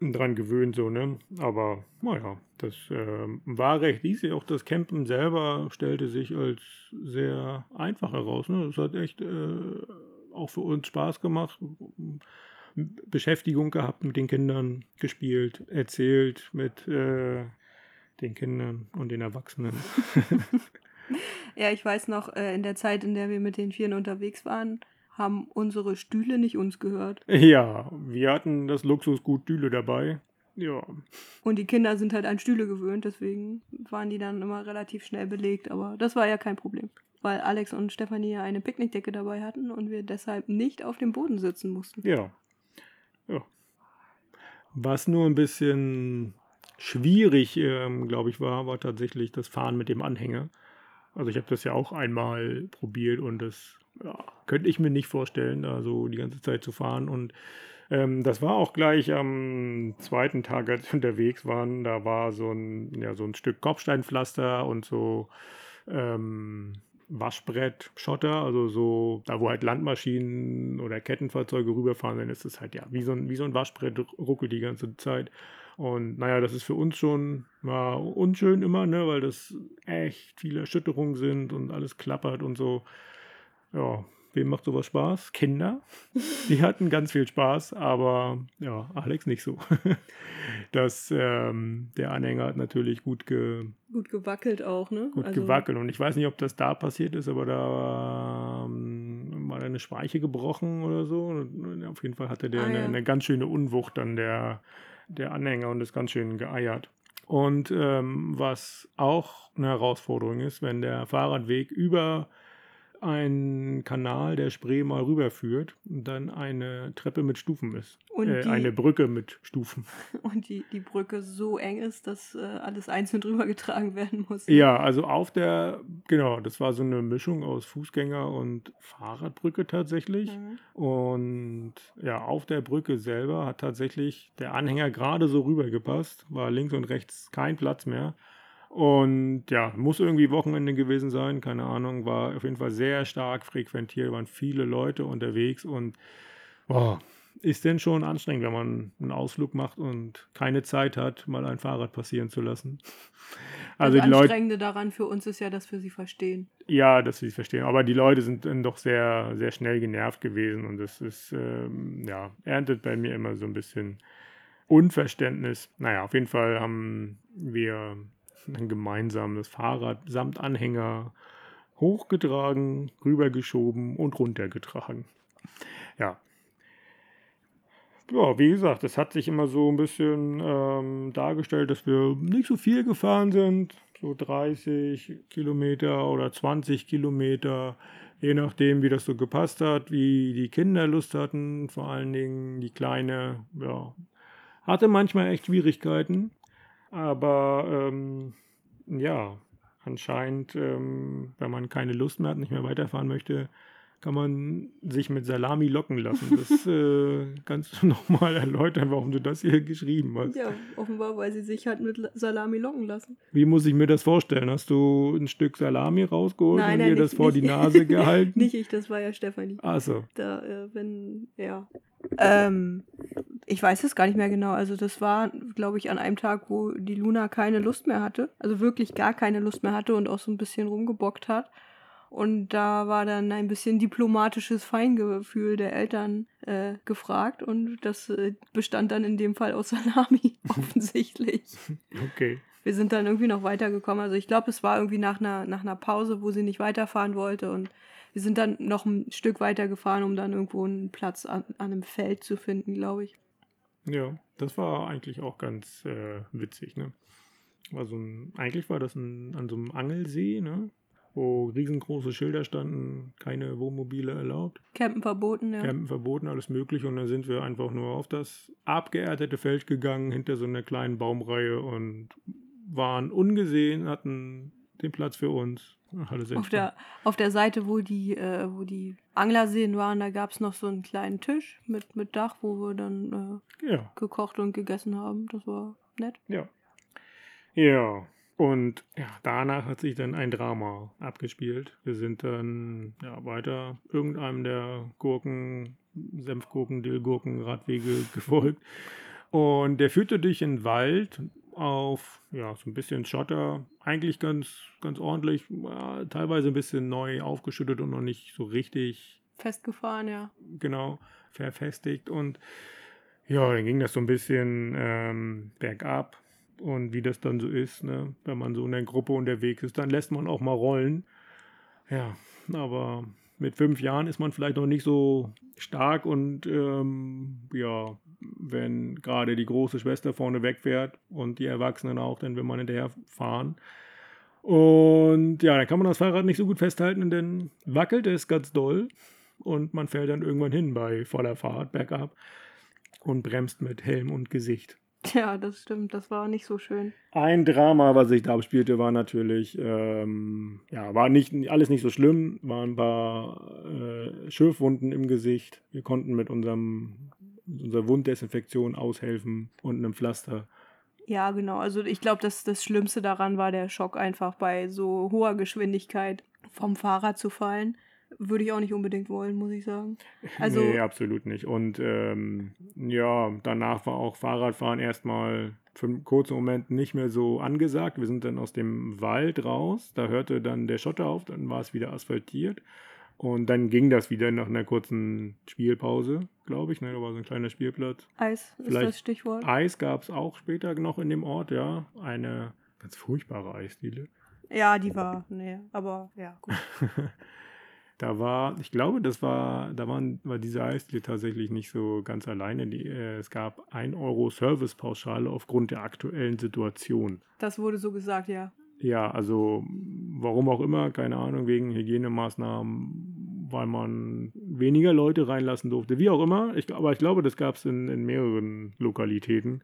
dran gewöhnt, so, ne? Aber naja, das ähm, war recht easy. Auch das Campen selber stellte sich als sehr einfach heraus. Ne? Das hat echt äh, auch für uns Spaß gemacht. Beschäftigung gehabt mit den Kindern, gespielt, erzählt mit äh, den Kindern und den Erwachsenen. <laughs> Ja, ich weiß noch, äh, in der Zeit, in der wir mit den Vieren unterwegs waren, haben unsere Stühle nicht uns gehört. Ja, wir hatten das Luxusgut Düle dabei. Ja, Und die Kinder sind halt an Stühle gewöhnt, deswegen waren die dann immer relativ schnell belegt. Aber das war ja kein Problem, weil Alex und Stefanie ja eine Picknickdecke dabei hatten und wir deshalb nicht auf dem Boden sitzen mussten. Ja. ja. Was nur ein bisschen schwierig, ähm, glaube ich, war, war tatsächlich das Fahren mit dem Anhänger. Also ich habe das ja auch einmal probiert und das ja, könnte ich mir nicht vorstellen, da so die ganze Zeit zu fahren. Und ähm, das war auch gleich am zweiten Tag, als wir unterwegs waren. Da war so ein, ja, so ein Stück Kopfsteinpflaster und so ähm, Waschbrett, Schotter, also so, da wo halt Landmaschinen oder Kettenfahrzeuge rüberfahren, dann ist es halt ja wie so ein, wie so ein Waschbrett ruckelt die ganze Zeit. Und naja, das ist für uns schon mal unschön immer, ne, weil das echt viele Erschütterungen sind und alles klappert und so. Ja, wem macht sowas Spaß? Kinder. <laughs> Die hatten ganz viel Spaß, aber ja, Alex nicht so. <laughs> Das, ähm, der Anhänger hat natürlich gut ge, Gut gewackelt auch, ne? gut gewackelt. Und ich weiß nicht, ob das da passiert ist, aber da ähm, war eine Speiche gebrochen oder so. Und auf jeden Fall hatte der Ah, eine, ja. eine ganz schöne Unwucht dann der, der Anhänger und ist ganz schön geeiert. Und ähm, was auch eine Herausforderung ist, wenn der Fahrradweg über einen Kanal der Spree mal rüberführt und dann eine Treppe mit Stufen ist. Und äh, die- eine Brücke mit Stufen. <laughs> Und die, die Brücke so eng ist, dass äh, alles einzeln <laughs> drüber getragen werden muss. Ja, also auf der, genau, das war so eine Mischung aus Fußgänger- und Fahrradbrücke tatsächlich. Mhm. Und ja, auf der Brücke selber hat tatsächlich der Anhänger gerade so rübergepasst, war links und rechts kein Platz mehr. Und ja, muss irgendwie Wochenende gewesen sein, keine Ahnung, war auf jeden Fall sehr stark frequentiert, waren viele Leute unterwegs und boah, ist denn schon anstrengend, wenn man einen Ausflug macht und keine Zeit hat, mal ein Fahrrad passieren zu lassen. Also, Also das die Leute, Anstrengende daran für uns ist ja, dass wir sie verstehen. ja, dass sie es verstehen. Aber die Leute sind dann doch sehr, sehr schnell genervt gewesen und das ist, ähm, ja, erntet bei mir immer so ein bisschen Unverständnis. Naja, auf jeden Fall haben wir <laughs> dann gemeinsam das Fahrrad samt Anhänger hochgetragen, rübergeschoben und runtergetragen. Ja. Ja, wie gesagt, es hat sich immer so ein bisschen ähm, dargestellt, dass wir nicht so viel gefahren sind. So 30 Kilometer oder 20 Kilometer, je nachdem, wie das so gepasst hat, wie die Kinder Lust hatten. Vor allen Dingen die Kleine, ja, hatte manchmal echt Schwierigkeiten. Aber ähm, ja, anscheinend, ähm, wenn man keine Lust mehr hat, nicht mehr weiterfahren möchte, kann man sich mit Salami locken lassen. <laughs> Das äh, kannst du <laughs> nochmal erläutern, warum du das hier geschrieben hast. Ja, offenbar, weil sie sich halt mit Salami locken lassen. Wie muss ich mir das vorstellen? Hast du ein Stück Salami rausgeholt Nein, und nein, dir nicht- das vor nicht- die Nase <laughs> gehalten? Nicht ich, das war ja Stefanie. Achso. Da, äh, wenn, ja. Ähm, ich weiß es gar nicht mehr genau. Also das war, glaube ich, an einem Tag, wo die Luna keine Lust mehr hatte. Also wirklich gar keine Lust mehr hatte und auch so ein bisschen rumgebockt hat. Und da war dann ein bisschen diplomatisches Feingefühl der Eltern äh, gefragt. Und das äh, bestand dann in dem Fall aus Salami, <laughs> offensichtlich. <laughs> Okay. Wir sind dann irgendwie noch weitergekommen. Also ich glaube, es war irgendwie nach einer, nach einer Pause, wo sie nicht weiterfahren wollte. Und wir sind dann noch ein Stück weiter gefahren, um dann irgendwo einen Platz an, an einem Feld zu finden, glaube ich. Ja, das war eigentlich auch ganz äh, witzig, ne? War so ein, eigentlich war das ein, an so einem Angelsee, ne? Wo riesengroße Schilder standen, keine Wohnmobile erlaubt, Campen verboten, ja. Campen verboten, alles mögliche. Und dann sind wir einfach nur auf das abgeerdete Feld gegangen, hinter so einer kleinen Baumreihe und waren ungesehen, hatten den Platz für uns. Alles Auf der, auf der Seite, wo die, äh, wo die Anglerseen waren, da gab es noch so einen kleinen Tisch mit, mit Dach, wo wir dann äh, Ja, gekocht und gegessen haben. Das war nett. ja. Ja, und ja, danach hat sich dann ein Drama abgespielt. Wir sind dann ja, weiter irgendeinem der Gurken, Senfgurken, Dillgurken, Radwege <laughs> gefolgt. Und der führte durch den Wald auf ja, so ein bisschen Schotter. Eigentlich ganz, ganz ordentlich, ja, teilweise ein bisschen neu aufgeschüttet und noch nicht so richtig Festgefahren, ja. genau verfestigt. Und ja, dann ging das so ein bisschen ähm, bergab. Und wie das dann so ist, ne? wenn man so in der Gruppe unterwegs ist, dann lässt man auch mal rollen. Ja, aber mit fünf Jahren ist man vielleicht noch nicht so stark und ähm, ja, wenn gerade die große Schwester vorne wegfährt und die Erwachsenen auch, dann will man hinterher fahren. Und ja, dann kann man das Fahrrad nicht so gut festhalten dann wackelt es ganz doll und man fällt dann irgendwann hin bei voller Fahrt bergab und bremst mit Helm und Gesicht. Ja, das stimmt. Das war nicht so schön. Ein Drama, was sich da abspielte, war natürlich, ähm, ja, war nicht alles nicht so schlimm, waren ein paar äh, Schürfwunden im Gesicht. Wir konnten mit unserem unserer Wunddesinfektion aushelfen und einem Pflaster. Ja, genau. Also ich glaube, das, das Schlimmste daran war der Schock einfach bei so hoher Geschwindigkeit vom Fahrrad zu fallen. Würde ich auch nicht unbedingt wollen, muss ich sagen. <laughs> Also nee, absolut nicht. Und ähm, ja, danach war auch Fahrradfahren erstmal für einen kurzen Moment nicht mehr so angesagt. Wir sind dann aus dem Wald raus, da hörte dann der Schotter auf, dann war es wieder asphaltiert. Und dann ging das wieder nach einer kurzen Spielpause, glaube ich. Ne? Da war so ein kleiner Spielplatz. Eis ist Vielleicht das Stichwort. Eis gab es auch später noch in dem Ort, ja. Eine ganz furchtbare Eisdiele. Ja, die war, nee, aber ja, gut. <laughs> Da war, ich glaube, das war, da waren, war diese Eisdiele tatsächlich nicht so ganz alleine. Die, äh, es gab 1 Euro Servicepauschale aufgrund der aktuellen Situation. Das wurde so gesagt, ja. Ja, also warum auch immer, keine Ahnung, wegen Hygienemaßnahmen, weil man weniger Leute reinlassen durfte. Wie auch immer, ich, aber ich glaube, das gab es in, in mehreren Lokalitäten.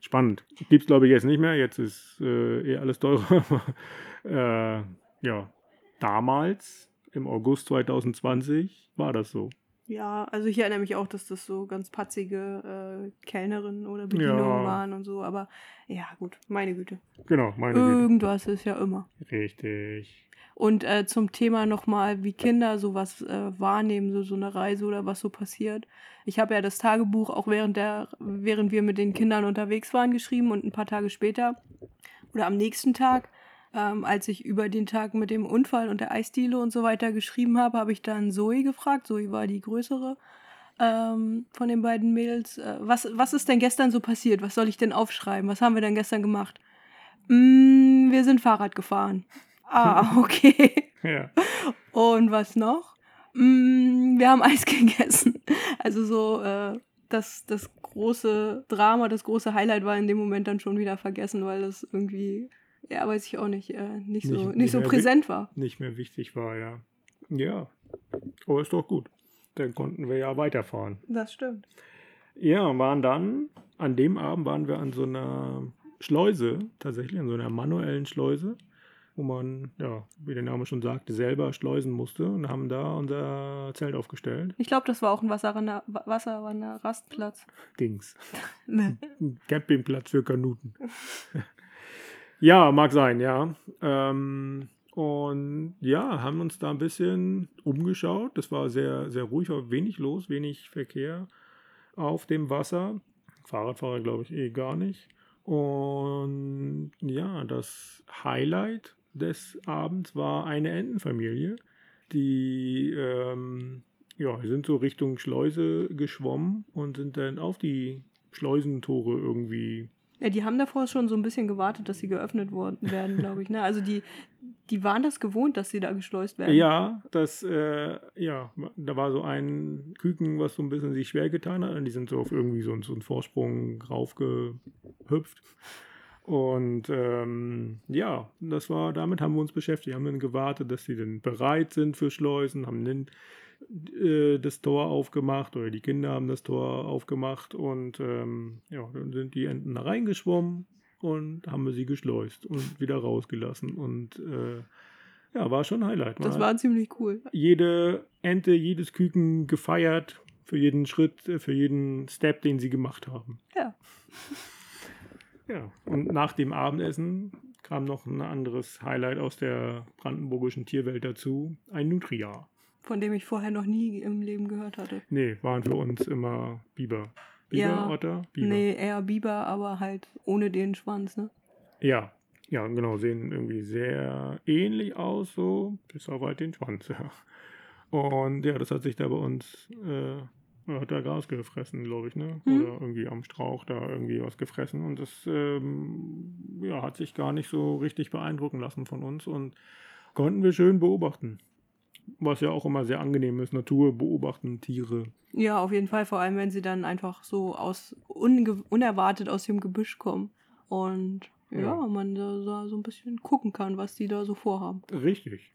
Spannend. Gibt es, glaube ich, jetzt nicht mehr. Jetzt ist äh, eh alles teurer. <laughs> äh, ja, damals, im August 2020, war das so. Ja, also ich erinnere mich auch, dass das so ganz patzige äh, Kellnerinnen oder Bedienungen Ja. waren und so, aber ja, gut, meine Güte. Genau, meine Güte. Irgendwas ist ja immer. Richtig. Und äh, zum Thema nochmal, wie Kinder sowas äh, wahrnehmen, so, so eine Reise oder was so passiert. Ich habe ja das Tagebuch auch während der, während wir mit den Kindern unterwegs waren, geschrieben und ein paar Tage später oder am nächsten Tag, ähm, als ich über den Tag mit dem Unfall und der Eisdiele und so weiter geschrieben habe, habe ich dann Zoe gefragt. Zoe war die größere ähm, von den beiden Mädels. Äh, was, was ist denn gestern so passiert? Was soll ich denn aufschreiben? Was haben wir denn gestern gemacht? Mm, wir sind Fahrrad gefahren. <laughs> Ah, okay. Ja. Und was noch? Mm, wir haben Eis <laughs> gegessen. Also so, äh, das, das große Drama, das große Highlight war in dem Moment dann schon wieder vergessen, weil das irgendwie, ja, weiß ich auch nicht, äh, nicht so, Nicht- nicht, so präsent war. Nicht mehr wichtig war, ja. Ja. Aber ist doch gut. Dann konnten wir ja weiterfahren. Das stimmt. Ja, waren dann, an dem Abend waren wir an so einer Schleuse, tatsächlich an so einer manuellen Schleuse. wo man, ja, wie der Name schon sagte, selber schleusen musste und haben da unser Zelt aufgestellt. Ich glaube, das war auch ein Wasserwander, Wasserwander-Rastplatz. Dings. <laughs> Ne. Ein Campingplatz für Kanuten. <laughs> ja, mag sein, ja. Ähm, und ja, haben uns da ein bisschen umgeschaut. Das war sehr, sehr ruhig, war wenig los, wenig Verkehr auf dem Wasser. Fahrradfahrer glaube ich eh gar nicht. Und ja, das Highlight des Abends war eine Entenfamilie, die ähm, ja, sind so Richtung Schleuse geschwommen und sind dann auf die Schleusentore irgendwie Ja, die haben davor schon so ein bisschen gewartet, dass sie geöffnet worden werden, glaube ich. Ne? Also die, die waren das gewohnt, dass sie da geschleust werden. Ja, das, äh, ja, da war so ein Küken, was so ein bisschen sich schwer getan hat. Und die sind so auf irgendwie so, so einen Vorsprung raufgehüpft. Und ähm, ja, das war, damit haben wir uns beschäftigt. Haben dann gewartet, dass sie dann bereit sind für Schleusen, haben dann äh, das Tor aufgemacht oder die Kinder haben das Tor aufgemacht und ähm, ja, dann sind die Enten da reingeschwommen und haben wir sie geschleust und wieder rausgelassen. Und äh, ja, war schon ein Highlight. Man Das war ziemlich cool. jede Ente, jedes Küken gefeiert für jeden Schritt, äh, für jeden Step, den sie gemacht haben. Ja. Ja, und nach dem Abendessen kam noch ein anderes Highlight aus der brandenburgischen Tierwelt dazu, ein Nutria. Von dem ich vorher noch nie im Leben gehört hatte. Nee, waren für uns immer Biber. Biber, Ja. Otter? Biber. Nee, eher Biber, aber halt ohne den Schwanz, ne? Ja, ja, genau, sehen irgendwie sehr ähnlich aus, so, bis auf halt den Schwanz, <laughs> ja. Und ja, das hat sich da bei uns, äh, hat da Gras gefressen, glaube ich, ne? Mhm. Oder irgendwie am Strauch da irgendwie was gefressen. Und das, ähm, ja, hat sich gar nicht so richtig beeindrucken lassen von uns und konnten wir schön beobachten. Was ja auch immer sehr angenehm ist, Natur beobachten, Tiere. Ja, auf jeden Fall, vor allem wenn sie dann einfach so aus unerwartet aus dem Gebüsch kommen. Und ja, Ja. man da so, so ein bisschen gucken kann, was die da so vorhaben. Richtig.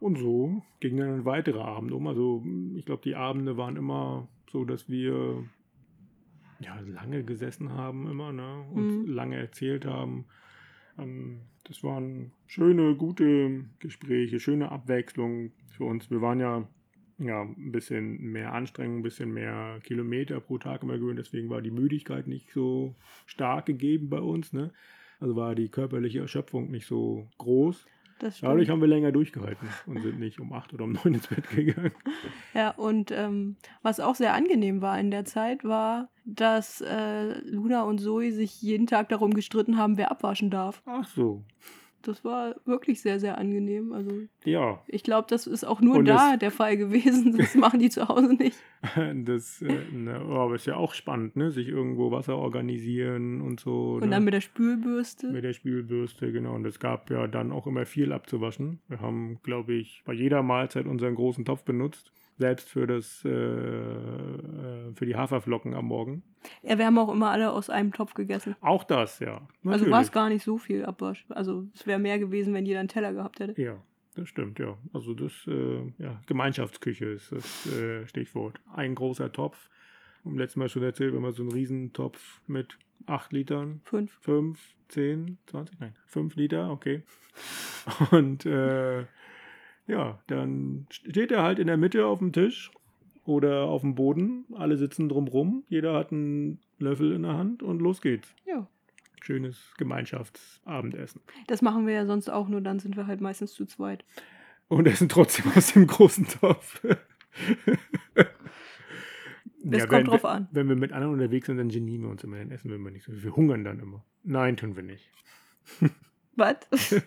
Und so ging dann ein weiterer Abend um. Also ich glaube, die Abende waren immer so, dass wir ja lange gesessen haben immer, ne? Uns Mhm. lange erzählt haben. Ähm, das waren schöne, gute Gespräche, schöne Abwechslung für uns. Wir waren ja ja, ein bisschen mehr Anstrengung, ein bisschen mehr Kilometer pro Tag immer gewöhnt. Deswegen war die Müdigkeit nicht so stark gegeben bei uns. Ne? Also war die körperliche Erschöpfung nicht so groß. Das Dadurch haben wir länger durchgehalten und sind nicht um acht oder um neun ins Bett gegangen. Ja, und ähm, was auch sehr angenehm war in der Zeit, war, dass äh, Luna und Zoe sich jeden Tag darum gestritten haben, wer abwaschen darf. Ach so. Das war wirklich sehr, sehr angenehm. Also Ja, ich glaube, das ist auch nur Und da der Fall gewesen. <laughs> Das machen die zu Hause nicht. <laughs> das äh, ne, aber ist ja auch spannend, ne? Sich irgendwo Wasser organisieren und so. Und ne? dann mit der Spülbürste. Mit der Spülbürste, genau. Und es gab ja dann auch immer viel abzuwaschen. Wir haben, glaube ich, bei jeder Mahlzeit unseren großen Topf benutzt. Selbst für das, äh, äh, für die Haferflocken am Morgen. Ja, wir haben auch immer alle aus einem Topf gegessen. Auch das, ja. Also war es Natürlich. gar nicht so viel Abwasch. Also es wäre mehr gewesen, wenn jeder einen Teller gehabt hätte. Ja, das stimmt, ja. Also das, äh, ja, Gemeinschaftsküche ist das äh, Stichwort. Ein großer Topf. Im letzten Mal schon erzählt, wenn man so einen Riesentopf mit 8 Litern, Fünf. 5, 10, 20, nein, 5 Liter, okay. <laughs> Und äh, ja, dann steht er halt in der Mitte auf dem Tisch oder auf dem Boden. Alle sitzen drumrum. Jeder hat einen Löffel in der Hand und los geht's. Ja. Schönes Gemeinschaftsabendessen. Das machen wir ja sonst auch, nur dann sind wir halt meistens zu zweit. Und essen trotzdem <laughs> aus dem großen Topf. Das Ja, kommt wenn, drauf an. Wenn wir mit anderen unterwegs sind, dann genieren wir uns immer, dann essen wir immer nicht so. Wir hungern dann immer. Nein, tun wir nicht. Was? <laughs>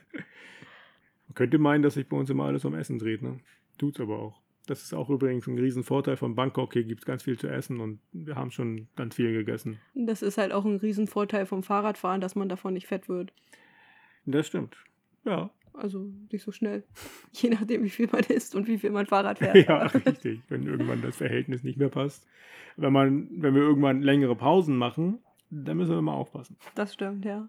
Man könnte meinen, dass sich bei uns immer alles um Essen dreht, ne? Tut's aber auch. Das ist auch übrigens ein Riesenvorteil von Bangkok. Hier gibt es ganz viel zu essen und wir haben schon ganz viel gegessen. Das ist halt auch ein Riesenvorteil vom Fahrradfahren, dass man davon nicht fett wird. Das stimmt. Ja. Also nicht so schnell. <laughs> Je nachdem, wie viel man isst und wie viel man Fahrrad <laughs> fährt. Ja, richtig. Wenn irgendwann das Verhältnis nicht mehr passt. Wenn, man, wenn wir irgendwann längere Pausen machen, dann müssen wir mal aufpassen. Das stimmt, ja.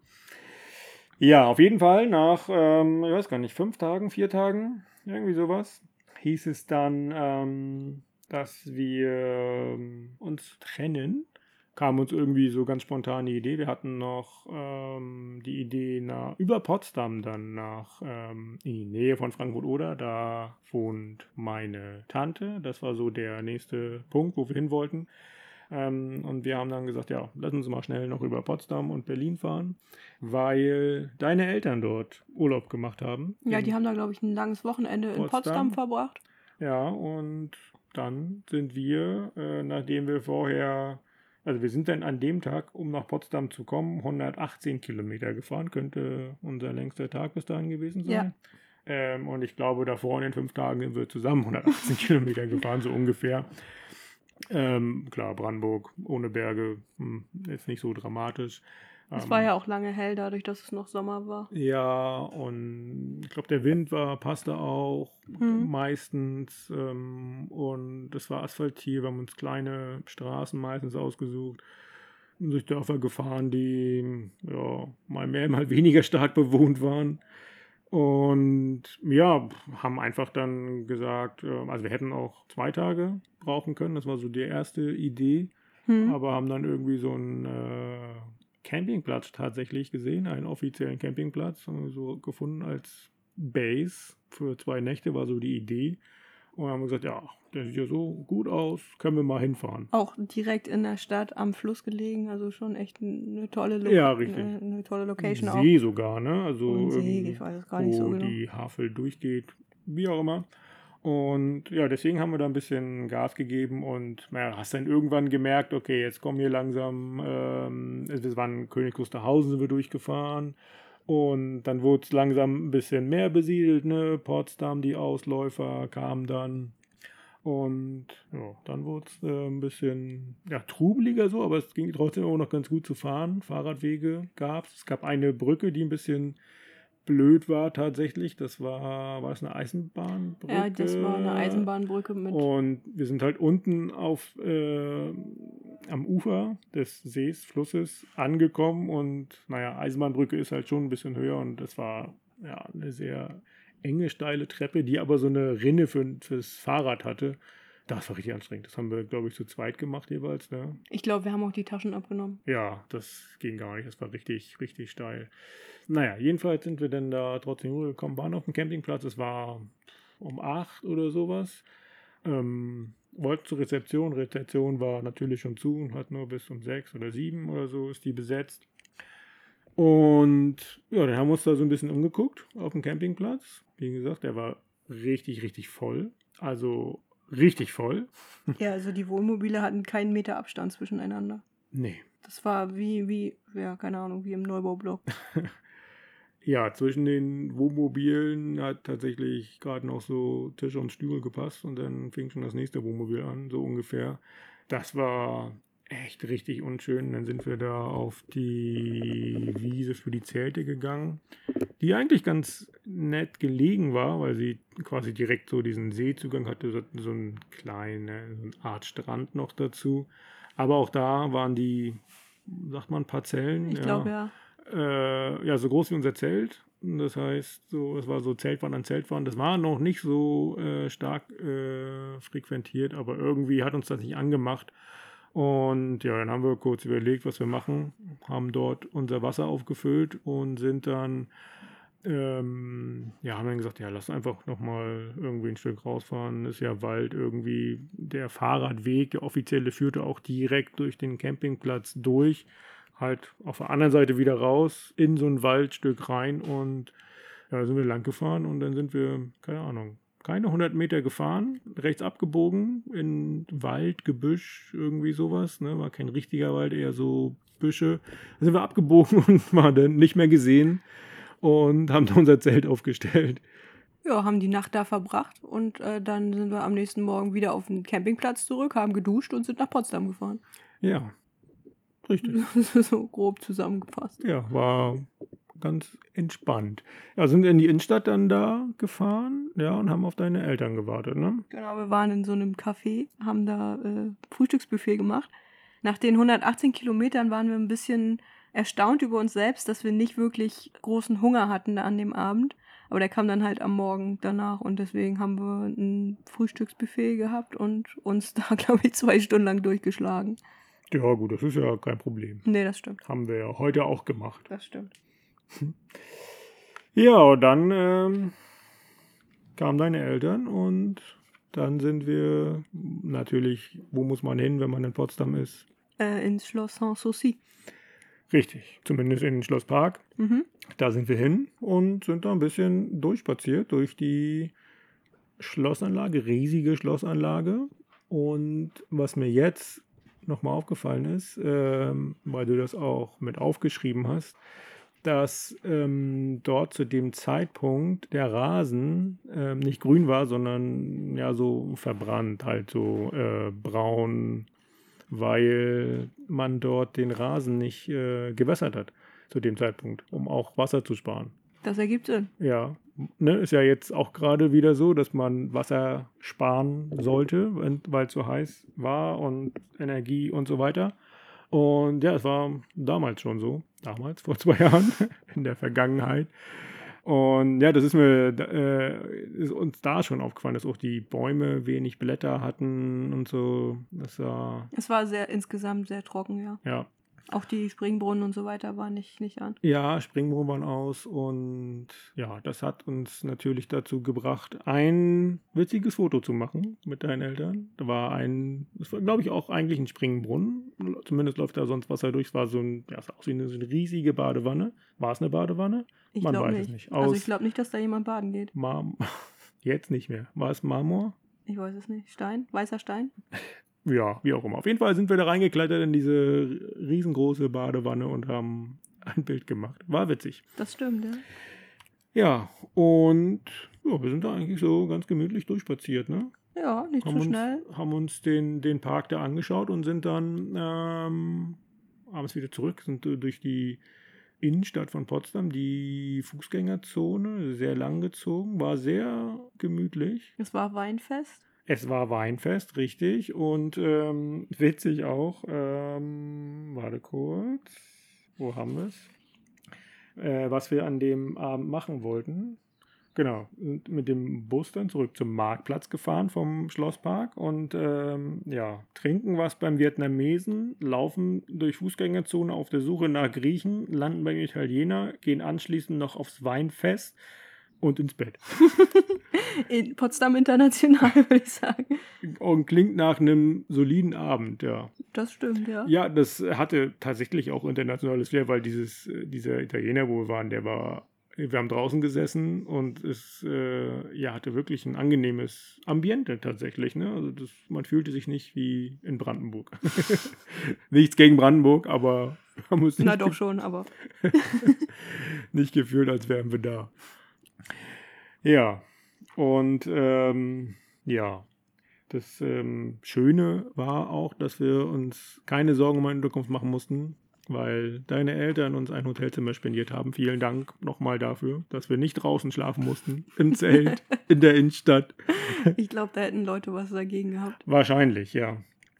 Ja, auf jeden Fall nach, ähm, ich weiß gar nicht, fünf Tagen, vier Tagen, irgendwie sowas, hieß es dann, ähm, dass wir ähm, uns trennen kam uns irgendwie so ganz spontan die Idee. Wir hatten noch ähm, die Idee, nach, über Potsdam dann nach ähm, in die Nähe von Frankfurt-Oder. Da wohnt meine Tante. Das war so der nächste Punkt, wo wir hin wollten. Ähm, und wir haben dann gesagt, ja, lass uns mal schnell noch über Potsdam und Berlin fahren, weil deine Eltern dort Urlaub gemacht haben. Ja, die haben da, glaube ich, ein langes Wochenende Potsdam. in Potsdam verbracht. Ja, und dann sind wir, äh, nachdem wir vorher also wir sind dann an dem Tag, um nach Potsdam zu kommen, 118 Kilometer gefahren. Könnte unser längster Tag bis dahin gewesen sein. Ja. Ähm, und ich glaube, davor in den fünf Tagen sind wir zusammen 118 <laughs> Kilometer gefahren, so ungefähr. Ähm, klar, Brandenburg ohne Berge hm, ist nicht so dramatisch. Es war ja auch lange hell, dadurch, dass es noch Sommer war. Ja, und ich glaube, der Wind war, passte auch hm. meistens. Ähm, und es war asphaltiert. Wir haben uns kleine Straßen meistens ausgesucht. Durch Dörfer gefahren, die ja, mal mehr, <laughs> mal weniger stark bewohnt waren. Und ja, haben einfach dann gesagt, ähm, also wir hätten auch zwei Tage brauchen können. Das war so die erste Idee. Hm. Aber haben dann irgendwie so ein äh, Campingplatz tatsächlich gesehen, einen offiziellen Campingplatz, so gefunden als Base für zwei Nächte, war so die Idee. Und haben gesagt, ja, der sieht ja so gut aus, können wir mal hinfahren. Auch direkt in der Stadt am Fluss gelegen, also schon echt eine tolle, Lo ja, richtig. Eine, eine tolle Location See auch. sogar, ne? Also See, ich weiß es gar nicht so genau. die Havel durchgeht, wie auch immer. Und ja, deswegen haben wir da ein bisschen Gas gegeben und naja, hast dann irgendwann gemerkt, okay, jetzt kommen wir langsam, ähm, wir waren König Wusterhausen sind wir durchgefahren und dann wurde es langsam ein bisschen mehr besiedelt, ne? Potsdam, die Ausläufer kamen dann und ja, dann wurde es äh, ein bisschen ja, trubeliger so, aber es ging trotzdem auch noch ganz gut zu fahren. Fahrradwege gab es. Es gab eine Brücke, die ein bisschen blöd war tatsächlich. Das war, war das eine Eisenbahnbrücke? Ja, das war eine Eisenbahnbrücke mit. Und wir sind halt unten auf äh, am Ufer des Sees, Flusses angekommen und naja, Eisenbahnbrücke ist halt schon ein bisschen höher und das war ja eine sehr enge, steile Treppe, die aber so eine Rinne für, fürs Fahrrad hatte. Das war richtig anstrengend. Das haben wir, glaube ich, zu zweit gemacht jeweils. Ne? Ich glaube, wir haben auch die Taschen abgenommen. Ja, das ging gar nicht. Das war richtig, richtig steil. Naja, jedenfalls sind wir dann da trotzdem rübergekommen, waren auf dem Campingplatz. Es war um acht oder sowas. Ähm, wollten zur Rezeption. Rezeption war natürlich schon zu und hat nur bis um sechs oder sieben oder so ist die besetzt. Und ja, dann haben wir uns da so ein bisschen umgeguckt auf dem Campingplatz. Wie gesagt, der war richtig, richtig voll. Also richtig voll. <laughs> Ja, also die Wohnmobile hatten keinen Meter Abstand zwischeneinander. Nee. Das war wie, wie, ja, keine Ahnung, wie im Neubaublock. <laughs> ja, zwischen den Wohnmobilen hat tatsächlich gerade noch so Tische und Stühle gepasst und dann fing schon das nächste Wohnmobil an, so ungefähr. Das war echt richtig unschön. Dann sind wir da auf die Wiese für die Zelte gegangen, die eigentlich ganz nett gelegen war, weil sie quasi direkt so diesen Seezugang hatte, so eine kleine so eine Art Strand noch dazu. Aber auch da waren die, sagt man, Parzellen. Ich glaube ja. Äh, ja, so groß wie unser Zelt. Das heißt, so, es war so Zeltwand an Zeltwand. Das war noch nicht so äh, stark äh, frequentiert, aber irgendwie hat uns das nicht angemacht. Und ja, dann haben wir kurz überlegt, was wir machen, haben dort unser Wasser aufgefüllt und sind dann, ähm, ja, haben dann gesagt, ja, lass einfach nochmal irgendwie ein Stück rausfahren. Ist ja Wald irgendwie. Der Fahrradweg, der offizielle, führte auch direkt durch den Campingplatz durch. Halt auf der anderen Seite wieder raus, in so ein Waldstück rein und ja, sind wir lang gefahren und dann sind wir, keine Ahnung, keine 100 Meter gefahren, rechts abgebogen in Wald, Gebüsch, irgendwie sowas. Ne? War kein richtiger Wald, eher so Büsche. Da sind wir abgebogen <laughs> und waren dann nicht mehr gesehen und haben da unser Zelt aufgestellt. Ja, haben die Nacht da verbracht und äh, dann sind wir am nächsten Morgen wieder auf den Campingplatz zurück, haben geduscht und sind nach Potsdam gefahren. Ja, richtig. <laughs> so grob zusammengefasst. Ja, war ganz entspannt. Ja, sind in die Innenstadt dann da gefahren, ja, und haben auf deine Eltern gewartet, ne? Genau, wir waren in so einem Café, haben da äh, Frühstücksbuffet gemacht. Nach den 118 Kilometern waren wir ein bisschen erstaunt über uns selbst, dass wir nicht wirklich großen Hunger hatten an dem Abend. Aber der kam dann halt am Morgen danach und deswegen haben wir ein Frühstücksbuffet gehabt und uns <laughs> da, glaube ich, zwei Stunden lang durchgeschlagen. Ja, gut, das ist ja kein Problem. Nee, das stimmt. Haben wir ja heute auch gemacht. Das stimmt. Ja, und dann ähm, kamen deine Eltern und dann sind wir natürlich, wo muss man hin, wenn man in Potsdam ist? Äh, ins Schloss Sanssouci. Richtig, zumindest in den Schlosspark. Mhm. Da sind wir hin und sind da ein bisschen durchspaziert durch die Schlossanlage, riesige Schlossanlage. Und was mir jetzt nochmal aufgefallen ist, ähm, weil du das auch mit aufgeschrieben hast, dass ähm, dort zu dem Zeitpunkt der Rasen ähm, nicht grün war, sondern ja so verbrannt, halt so äh, braun, weil man dort den Rasen nicht äh, gewässert hat zu dem Zeitpunkt, um auch Wasser zu sparen. Das ergibt Sinn. Ja, ne, ist ja jetzt auch gerade wieder so, dass man Wasser sparen sollte, weil es so heiß war und Energie und so weiter. Und ja, es war damals schon so, damals, vor <laughs> zwei Jahren, in der Vergangenheit. Und ja, das ist mir äh, ist uns da schon aufgefallen, dass auch die Bäume wenig Blätter hatten und so. Das war, Es war sehr insgesamt sehr trocken, ja. ja, Auch die Springbrunnen und so weiter waren nicht, nicht an. Ja, Springbrunnen waren aus und ja, das hat uns natürlich dazu gebracht, ein witziges Foto zu machen mit deinen Eltern. Da war ein, das war glaube ich auch eigentlich ein Springbrunnen. Zumindest läuft da sonst Wasser durch. Es war so ein, ja, es aus wie eine, so eine riesige Badewanne. War es eine Badewanne? Ich Man glaube weiß nicht. es nicht. also Aus- ich glaube nicht, dass da jemand baden geht. Mar <laughs> Jetzt nicht mehr. War es Marmor? Ich weiß es nicht. Stein? Weißer Stein? <laughs> Ja, wie auch immer. Auf jeden Fall sind wir da reingeklettert in diese riesengroße Badewanne und haben ein Bild gemacht. War witzig. Das stimmt, ja. Ja, und ja, wir sind da eigentlich so ganz gemütlich durchspaziert, ne? Ja, nicht Haben zu uns, schnell. haben uns den, den Park da angeschaut und sind dann ähm, abends wieder zurück, sind äh, durch die Innenstadt von Potsdam, die Fußgängerzone, sehr lang gezogen, war sehr gemütlich. Es war Weinfest. Es war Weinfest, richtig. Und ähm, witzig auch, ähm, warte kurz, wo haben wir es? Äh, was wir an dem Abend machen wollten. Genau, sind mit dem Bus dann zurück zum Marktplatz gefahren vom Schlosspark und ähm, ja, trinken was beim Vietnamesen, laufen durch Fußgängerzone auf der Suche nach Griechen, landen beim Italiener, gehen anschließend noch aufs Weinfest und ins Bett. <laughs> In Potsdam International, <laughs> würde ich sagen. Und klingt nach einem soliden Abend, ja. Das stimmt, ja. Ja, das hatte tatsächlich auch internationales Flair, weil dieses, äh, dieser Italiener, wo wir waren, der war, wir haben draußen gesessen und es äh, ja, hatte wirklich ein angenehmes Ambiente tatsächlich. Ne? Also das, man fühlte sich nicht wie in Brandenburg. <laughs> Nichts gegen Brandenburg, aber <laughs> man muss nicht, Na doch schon, aber nicht gefühlt, als wären wir da. Ja, und ähm, ja, das ähm, Schöne war auch, dass wir uns keine Sorgen um eine Unterkunft machen mussten, weil deine Eltern uns ein Hotelzimmer spendiert haben. Vielen Dank nochmal dafür, dass wir nicht draußen schlafen mussten, im <laughs> Zelt, in der Innenstadt. ich glaube, da hätten Leute was dagegen gehabt. Wahrscheinlich, ja.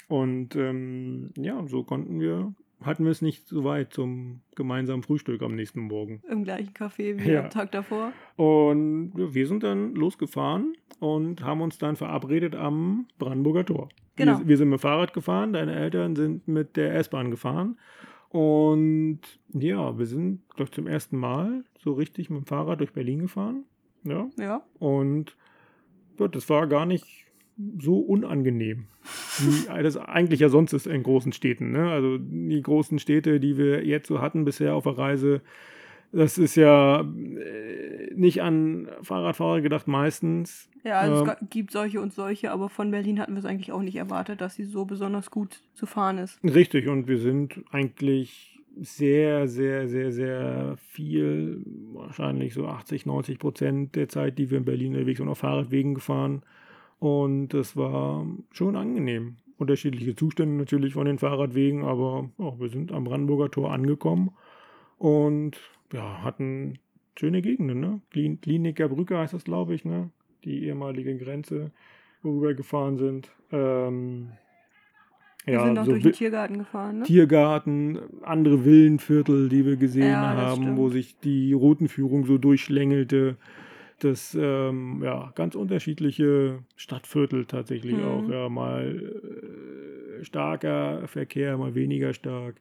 Und ähm, ja, so konnten wir, hatten wir es nicht so weit zum gemeinsamen Frühstück am nächsten Morgen. Im gleichen Café wie Ja. am Tag davor. Und wir sind dann losgefahren und haben uns dann verabredet am Brandenburger Tor. Genau. Wir, wir sind mit dem Fahrrad gefahren, deine Eltern sind mit der S-Bahn gefahren. Und ja, wir sind, glaube ich, zum ersten Mal so richtig mit dem Fahrrad durch Berlin gefahren. Ja. Ja. Und ja, das war gar nicht so unangenehm, wie <laughs> das eigentlich ja sonst ist in großen Städten. Ne? Also die großen Städte, die wir jetzt so hatten bisher auf der Reise, das ist ja äh, nicht an Fahrradfahrer gedacht meistens. Ja, also Ähm. es gibt solche und solche, aber von Berlin hatten wir es eigentlich auch nicht erwartet, dass sie so besonders gut zu fahren ist. Richtig, und wir sind eigentlich sehr, sehr, sehr, sehr viel, wahrscheinlich so 80, 90 Prozent der Zeit, die wir in Berlin unterwegs sind, auf Fahrradwegen gefahren. Und das war schon angenehm. Unterschiedliche Zustände natürlich von den Fahrradwegen, aber ja, wir sind am Brandenburger Tor angekommen und ja, hatten schöne Gegenden, ne? Klin Kliniker Brücke heißt das, glaube ich, ne? Die ehemalige Grenze, wo wir gefahren sind. Ähm, Wir sind auch so durch den Tiergarten gefahren, ne? Tiergarten, andere Villenviertel, die wir gesehen Ja, haben, stimmt. wo sich die Routenführung so durchschlängelte. Das, ähm, ja, ganz unterschiedliche Stadtviertel tatsächlich Mhm. auch. Ja, mal starker Verkehr, mal weniger stark.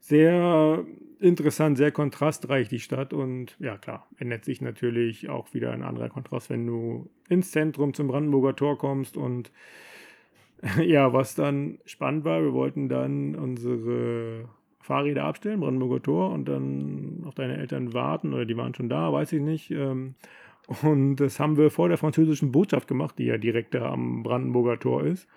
Sehr interessant, sehr kontrastreich die Stadt und ja klar, ändert sich natürlich auch wieder ein anderer Kontrast, wenn du ins Zentrum zum Brandenburger Tor kommst und <laughs> ja, was dann spannend war, wir wollten dann unsere Fahrräder abstellen, Brandenburger Tor und dann auf deine Eltern warten oder die waren schon da, weiß ich nicht. Ähm, und das haben wir vor der französischen Botschaft gemacht, die ja direkt da am Brandenburger Tor ist.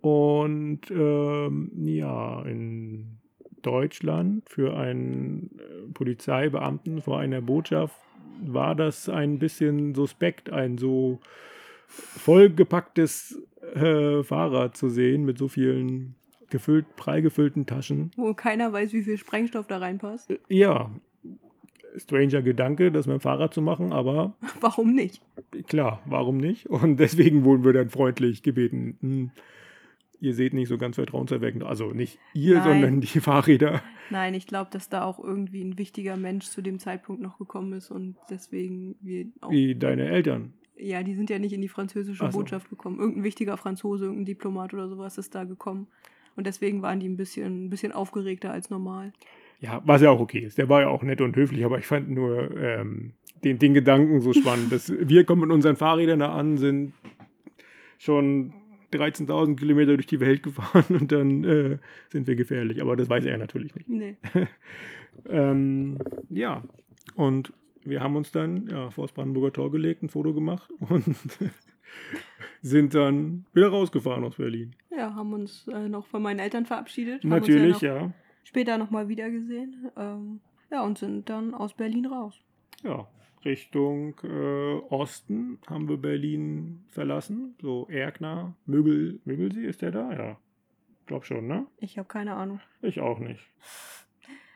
Und ähm, ja, in Deutschland für einen äh, Polizeibeamten vor einer Botschaft war das ein bisschen suspekt, ein so vollgepacktes äh, Fahrrad zu sehen mit so vielen gefüllt, prall gefüllten Taschen. Wo keiner weiß, wie viel Sprengstoff da reinpasst. Äh, ja, stranger Gedanke, das mit dem Fahrrad zu machen, aber. <laughs> Warum nicht? Klar, warum nicht? Und deswegen wurden wir dann freundlich gebeten. Hm, ihr seht nicht so ganz vertrauenserweckend. Also nicht ihr, Nein. sondern die Fahrräder. Nein, ich glaube, dass da auch irgendwie ein wichtiger Mensch zu dem Zeitpunkt noch gekommen ist und deswegen wir auch. Wie deine Eltern. Ja, die sind ja nicht in die französische so. Botschaft gekommen. Irgendein wichtiger Franzose, irgendein Diplomat oder sowas ist da gekommen. Und deswegen waren die ein bisschen, ein bisschen aufgeregter als normal. Ja, was ja auch okay ist. Der war ja auch nett und höflich, aber ich fand nur ähm, den, den Gedanken so spannend, dass wir kommen mit unseren Fahrrädern da an, sind schon 13.000 Kilometer durch die Welt gefahren <laughs> und dann äh, sind wir gefährlich. Aber das weiß er natürlich nicht. Nee. <laughs> ähm, ja, und wir haben uns dann ja, vor das Brandenburger Tor gelegt, ein Foto gemacht <laughs> und sind dann wieder rausgefahren aus Berlin. Ja, haben uns äh, noch von meinen Eltern verabschiedet. Natürlich, ja, ja. Später nochmal wiedergesehen. Ähm, ja, und sind dann aus Berlin raus. Ja, Richtung äh, Osten haben wir Berlin verlassen. So Erkner, Mögel, Mögelsee ist der da? Ja. Glaub schon, ne? Ich habe keine Ahnung. Ich auch nicht.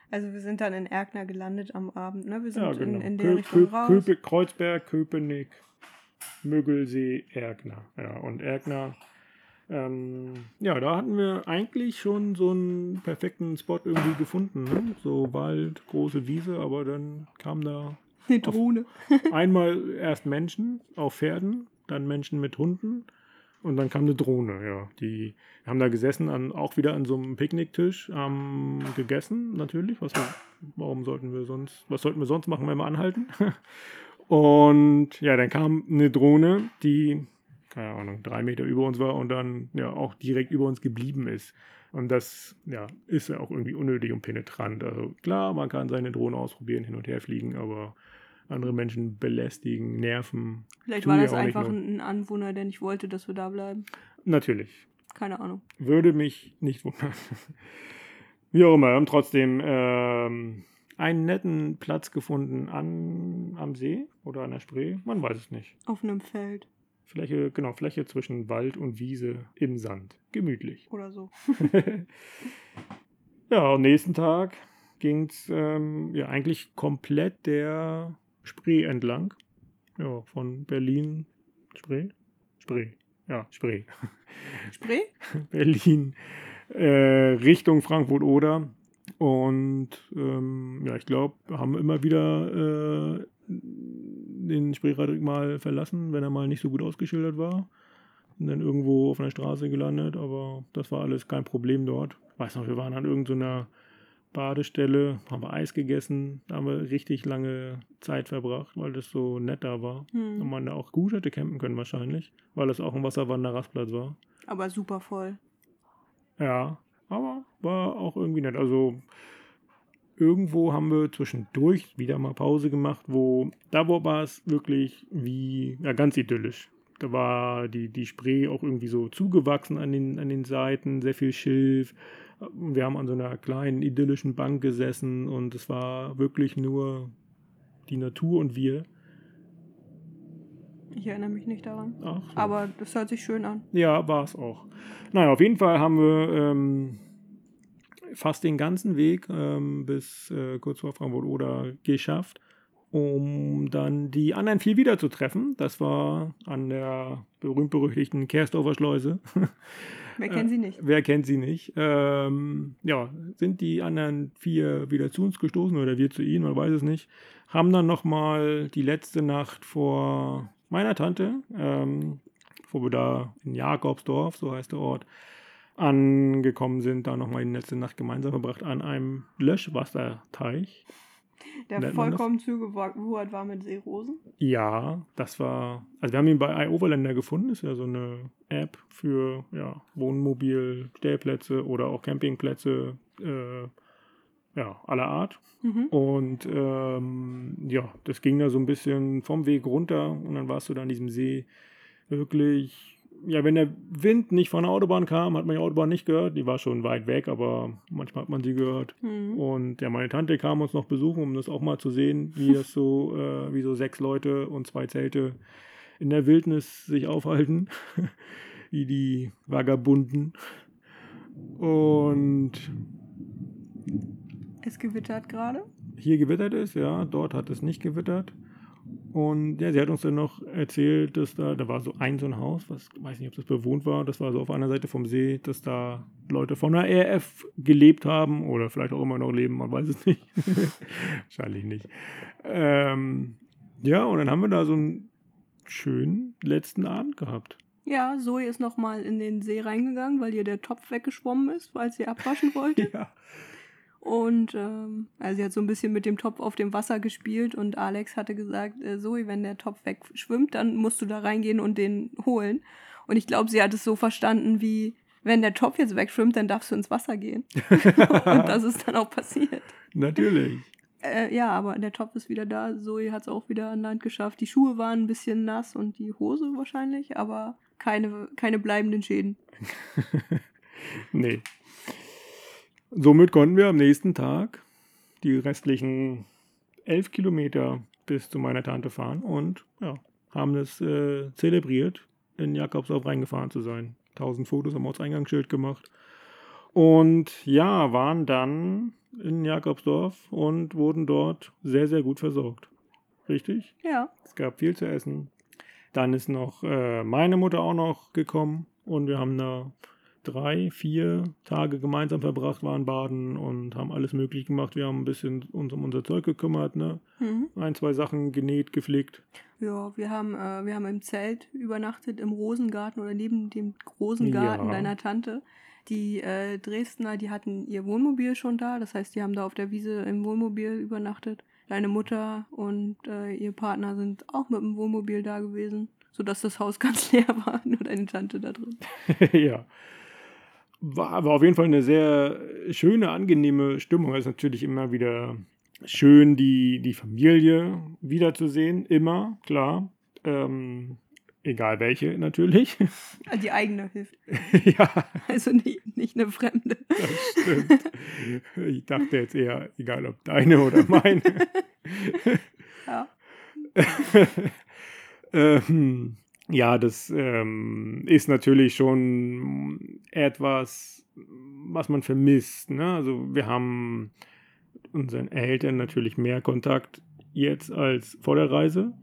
Also wir sind dann in Erkner gelandet am Abend, ne? Wir sind ja, genau. in, in der Kö Richtung raus. Köpe, Kreuzberg, Köpenick, Mögelsee, Erkner. Ja, und Erkner, ähm, ja, da hatten wir eigentlich schon so einen perfekten Spot irgendwie gefunden. Ne? So Wald, große Wiese, aber dann kam da <laughs> eine Drohne. <laughs> einmal erst Menschen auf Pferden, dann Menschen mit Hunden und dann kam eine Drohne, ja. Die haben da gesessen, an, auch wieder an so einem Picknicktisch, haben gegessen, natürlich. Was, warum sollten wir sonst, was sollten wir sonst machen, wenn wir anhalten? <laughs> und ja, dann kam eine Drohne, die, keine Ahnung, drei Meter über uns war und dann ja auch direkt über uns geblieben ist. Und das ja, ist ja auch irgendwie unnötig und penetrant. Also klar, man kann seine Drohne ausprobieren, hin und her fliegen, aber andere Menschen belästigen, nerven. Vielleicht war das einfach ein Anwohner, der nicht wollte, dass wir da bleiben. Natürlich. Keine Ahnung. Würde mich nicht wundern. <laughs> Wie auch immer, wir haben trotzdem ähm, einen netten Platz gefunden an, am See oder an der Spree. Man weiß es nicht. Auf einem Feld. Fläche, genau, Fläche zwischen Wald und Wiese im Sand. Gemütlich. Oder so. <laughs> ja, am nächsten Tag ging es ähm, ja eigentlich komplett der Spree entlang. Ja, von Berlin, Spree? Spree, ja, Spree. <laughs> Spree? Berlin, äh, Richtung Frankfurt-Oder. Und ähm, ja, ich glaube, haben immer wieder äh, den Spreeradweg mal verlassen, wenn er mal nicht so gut ausgeschildert war. Und dann irgendwo auf einer Straße gelandet, aber das war alles kein Problem dort. Ich weiß noch, wir waren an irgendeiner Badestelle, haben wir Eis gegessen, da haben wir richtig lange Zeit verbracht, weil das so nett da war. Hm. Und man da auch gut hätte campen können wahrscheinlich, weil das auch ein Wasserwanderrastplatz war. Aber super voll. Ja, aber war auch irgendwie nett. Also irgendwo haben wir zwischendurch wieder mal Pause gemacht, wo da war es wirklich wie ja ganz idyllisch. Da war die, die Spree auch irgendwie so zugewachsen an den, an den Seiten, sehr viel Schilf, wir haben an so einer kleinen idyllischen Bank gesessen und es war wirklich nur die Natur und wir. Ich erinnere mich nicht daran. Ach, so. Aber das hört sich schön an. Ja, war es auch. Naja, auf jeden Fall haben wir ähm, fast den ganzen Weg ähm, bis äh, kurz vor Frankfurt oder geschafft, um dann die anderen vier wieder zu treffen. Das war an der berühmt-berüchtigten Kersdorfer Schleuse. Wer kennt sie nicht? Äh, wer kennt sie nicht? Ähm, ja, sind die anderen vier wieder zu uns gestoßen oder wir zu ihnen, man weiß es nicht. Haben dann nochmal die letzte Nacht vor meiner Tante, ähm, wo wir da in Jakobsdorf, so heißt der Ort, angekommen sind, da nochmal die letzte Nacht gemeinsam verbracht an einem Löschwasserteich. Der Nennt das? vollkommen zugewuchert war mit Seerosen. Ja, das war. Also wir haben ihn bei iOverlander gefunden, ist ja so eine App für ja, Wohnmobil, Stellplätze oder auch Campingplätze, äh, ja, aller Art. Mhm. Und ähm, ja, das ging da so ein bisschen vom Weg runter und dann warst du da an diesem See wirklich. Ja, wenn der Wind nicht von der Autobahn kam, hat man die Autobahn nicht gehört. Die war schon weit weg, aber manchmal hat man sie gehört. Mhm. Und ja, meine Tante kam uns noch besuchen, um das auch mal zu sehen, wie das so, <laughs> äh, wie so sechs Leute und zwei Zelte in der Wildnis sich aufhalten, <laughs> wie die Vagabunden. Und Es gewittert gerade. hier gewittert es, ja, dort hat es nicht gewittert. Und ja, sie hat uns dann noch erzählt, dass da, da war so ein so ein Haus, was weiß nicht, ob das bewohnt war, das war so auf einer Seite vom See, dass da Leute von der RF gelebt haben oder vielleicht auch immer noch leben, man weiß es nicht. <laughs> Wahrscheinlich nicht. Ähm, ja, und dann haben wir da so einen schönen letzten Abend gehabt. Ja, Zoe ist nochmal in den See reingegangen, weil ihr der Topf weggeschwommen ist, weil sie abwaschen <laughs> wollte. Ja. Und ähm, also sie hat so ein bisschen mit dem Topf auf dem Wasser gespielt und Alex hatte gesagt, äh, Zoe, wenn der Topf wegschwimmt, dann musst du da reingehen und den holen. Und ich glaube, sie hat es so verstanden wie, wenn der Topf jetzt wegschwimmt, dann darfst du ins Wasser gehen. <laughs> und das ist dann auch passiert. Natürlich. Äh, ja, aber der Topf ist wieder da. Zoe hat es auch wieder an Land geschafft. Die Schuhe waren ein bisschen nass und die Hose wahrscheinlich, aber keine, keine bleibenden Schäden. <laughs> Nee. Somit konnten wir am nächsten Tag die restlichen elf Kilometer bis zu meiner Tante fahren und ja, haben es äh, zelebriert, in Jakobsdorf reingefahren zu sein. Tausend Fotos am Ortseingangsschild gemacht. Und ja, waren dann in Jakobsdorf und wurden dort sehr, sehr gut versorgt. Richtig? Ja, Es gab viel zu essen. Dann ist noch äh, meine Mutter auch noch gekommen und wir haben da drei, vier Tage gemeinsam verbracht, waren baden und haben alles möglich gemacht. Wir haben ein bisschen uns um unser Zeug gekümmert, ne? mhm. Ein, zwei Sachen genäht, geflickt. ja wir, haben, äh, wir haben im Zelt übernachtet, im Rosengarten oder neben dem Rosengarten Ja. deiner Tante. Die äh, Dresdner, die hatten ihr Wohnmobil schon da. Das heißt, die haben da auf der Wiese im Wohnmobil übernachtet. Deine Mutter und äh, ihr Partner sind auch mit dem Wohnmobil da gewesen, sodass das Haus <laughs> ganz leer war, nur deine Tante da drin. <laughs> ja. War, war auf jeden Fall eine sehr schöne, angenehme Stimmung. Es ist natürlich immer wieder schön, die, die Familie wiederzusehen. Immer, klar. Ähm, egal welche, natürlich. Also die eigene hilft. <laughs> ja, Also nicht, nicht eine Fremde. das stimmt. Ich dachte jetzt eher, egal ob deine oder meine. Ja. <laughs> ähm, ja, das ähm, ist natürlich schon etwas, was man vermisst. Ne? Also wir haben unseren Eltern natürlich mehr Kontakt jetzt als vor der Reise,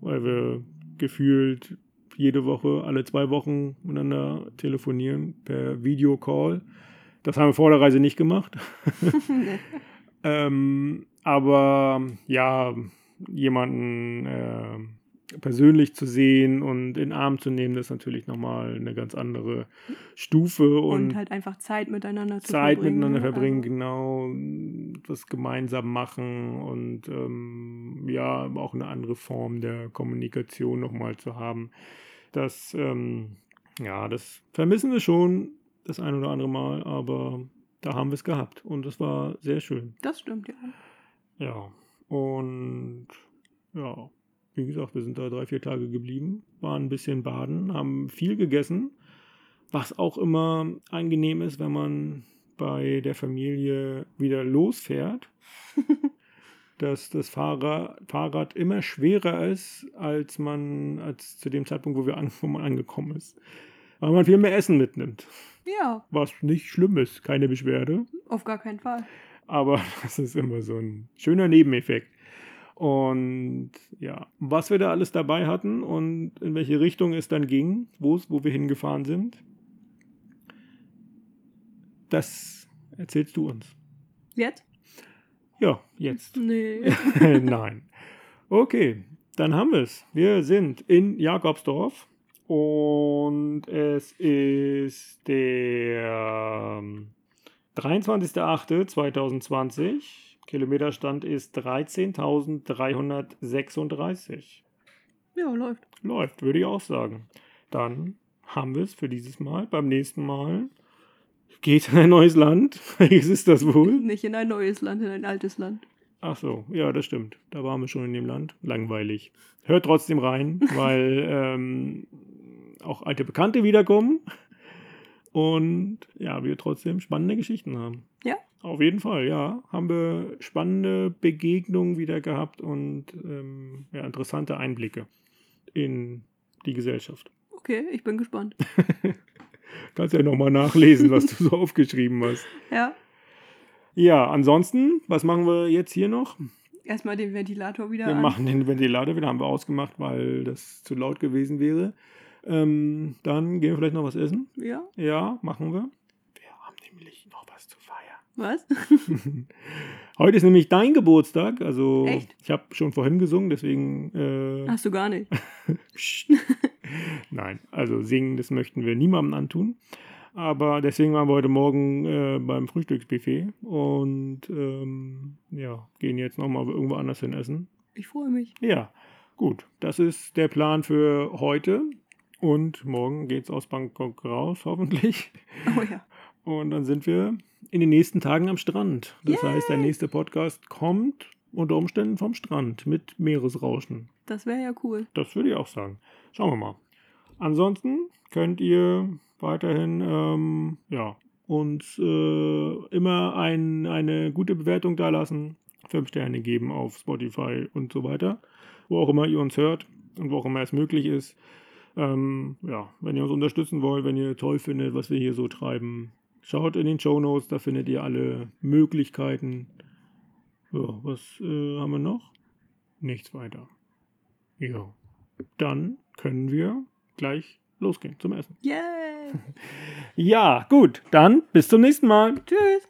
weil wir gefühlt jede Woche, alle zwei Wochen miteinander telefonieren per Videocall. Das haben wir vor der Reise nicht gemacht. <laughs> <laughs> Ähm, aber ja, jemanden äh, persönlich zu sehen und in Arm zu nehmen, das ist natürlich nochmal eine ganz andere Stufe und, und, halt einfach Zeit miteinander zu Zeit verbringen. miteinander ne? verbringen, Also, genau, was gemeinsam machen und ähm, ja, auch eine andere Form der Kommunikation nochmal zu haben. Das, ähm, ja, das vermissen wir schon das ein oder andere Mal, aber da haben wir es gehabt und es war sehr schön. das stimmt, ja. Ja, und ja, wie gesagt, wir sind da drei, vier Tage geblieben, waren ein bisschen baden, haben viel gegessen, was auch immer angenehm ist, wenn man bei der Familie wieder losfährt, <laughs> dass das Fahrrad, Fahrrad immer schwerer ist, als man, als zu dem Zeitpunkt, wo, wir an, wo man angekommen ist. Weil man viel mehr Essen mitnimmt. Ja, Was nicht schlimm ist, keine Beschwerde. auf gar keinen Fall. Aber <laughs> das ist immer so ein schöner Nebeneffekt. Und ja, was wir da alles dabei hatten und in welche Richtung es dann ging, wo es, wo wir hingefahren sind, das erzählst du uns. Jetzt? Ja, jetzt. Nee. <laughs> Nein. Okay, dann haben wir es. Wir sind in Jakobsdorf Und es ist der ähm, 23.08.2020. Kilometerstand ist 13.336. Ja, läuft. Läuft, würde ich auch sagen. Dann haben wir es für dieses Mal. Beim nächsten Mal geht in ein neues Land. <laughs> Welches ist das wohl? <laughs> Nicht in ein neues Land, in ein altes Land. Ach so, ja, das stimmt. Da waren wir schon in dem Land. Langweilig. Hört trotzdem rein, <laughs> weil ähm, auch alte Bekannte wiederkommen. Und ja, wir trotzdem spannende Geschichten haben. Auf jeden Fall, ja. Haben wir spannende Begegnungen wieder gehabt und ähm, ja, interessante Einblicke in die Gesellschaft. Okay, ich bin gespannt. <laughs> Kannst ja nochmal nachlesen, was du so <laughs> aufgeschrieben hast. Ja. Ja, ansonsten, was machen wir jetzt hier noch? Erstmal den Ventilator wieder Wir an. machen den Ventilator wieder, haben wir ausgemacht, weil das zu laut gewesen wäre. Ähm, dann gehen wir vielleicht noch was essen. Ja. Ja, machen wir. Wir haben nämlich noch was zu. Was? <laughs> Heute ist nämlich dein Geburtstag. Also Echt? ich habe schon vorhin gesungen, deswegen. Äh, Hast du gar nicht. <laughs> Nein, also singen, das möchten wir niemandem antun. Aber deswegen waren wir heute Morgen äh, beim Frühstücksbuffet und ähm, ja, gehen jetzt nochmal irgendwo anders hin essen. Ich freue mich. Ja, gut, das ist der Plan für heute. Und morgen geht's aus Bangkok raus, hoffentlich. Oh ja. Und dann sind wir in den nächsten Tagen am Strand. Das heißt, der nächste Podcast kommt unter Umständen vom Strand mit Meeresrauschen. Das wäre ja cool. Das würde ich auch sagen. Schauen wir mal. Ansonsten könnt ihr weiterhin ähm, ja, uns äh, immer ein, eine gute Bewertung dalassen, fünf Sterne geben auf Spotify und so weiter, wo auch immer ihr uns hört und wo auch immer es möglich ist. Ähm, ja, wenn ihr uns unterstützen wollt, wenn ihr toll findet, was wir hier so treiben, schaut in den Show Notes, da findet ihr alle Möglichkeiten. Ja, was äh, haben wir noch? Nichts weiter. Ja, dann können wir gleich losgehen zum Essen. Yay! <laughs> Ja, gut, dann bis zum nächsten Mal. Tschüss.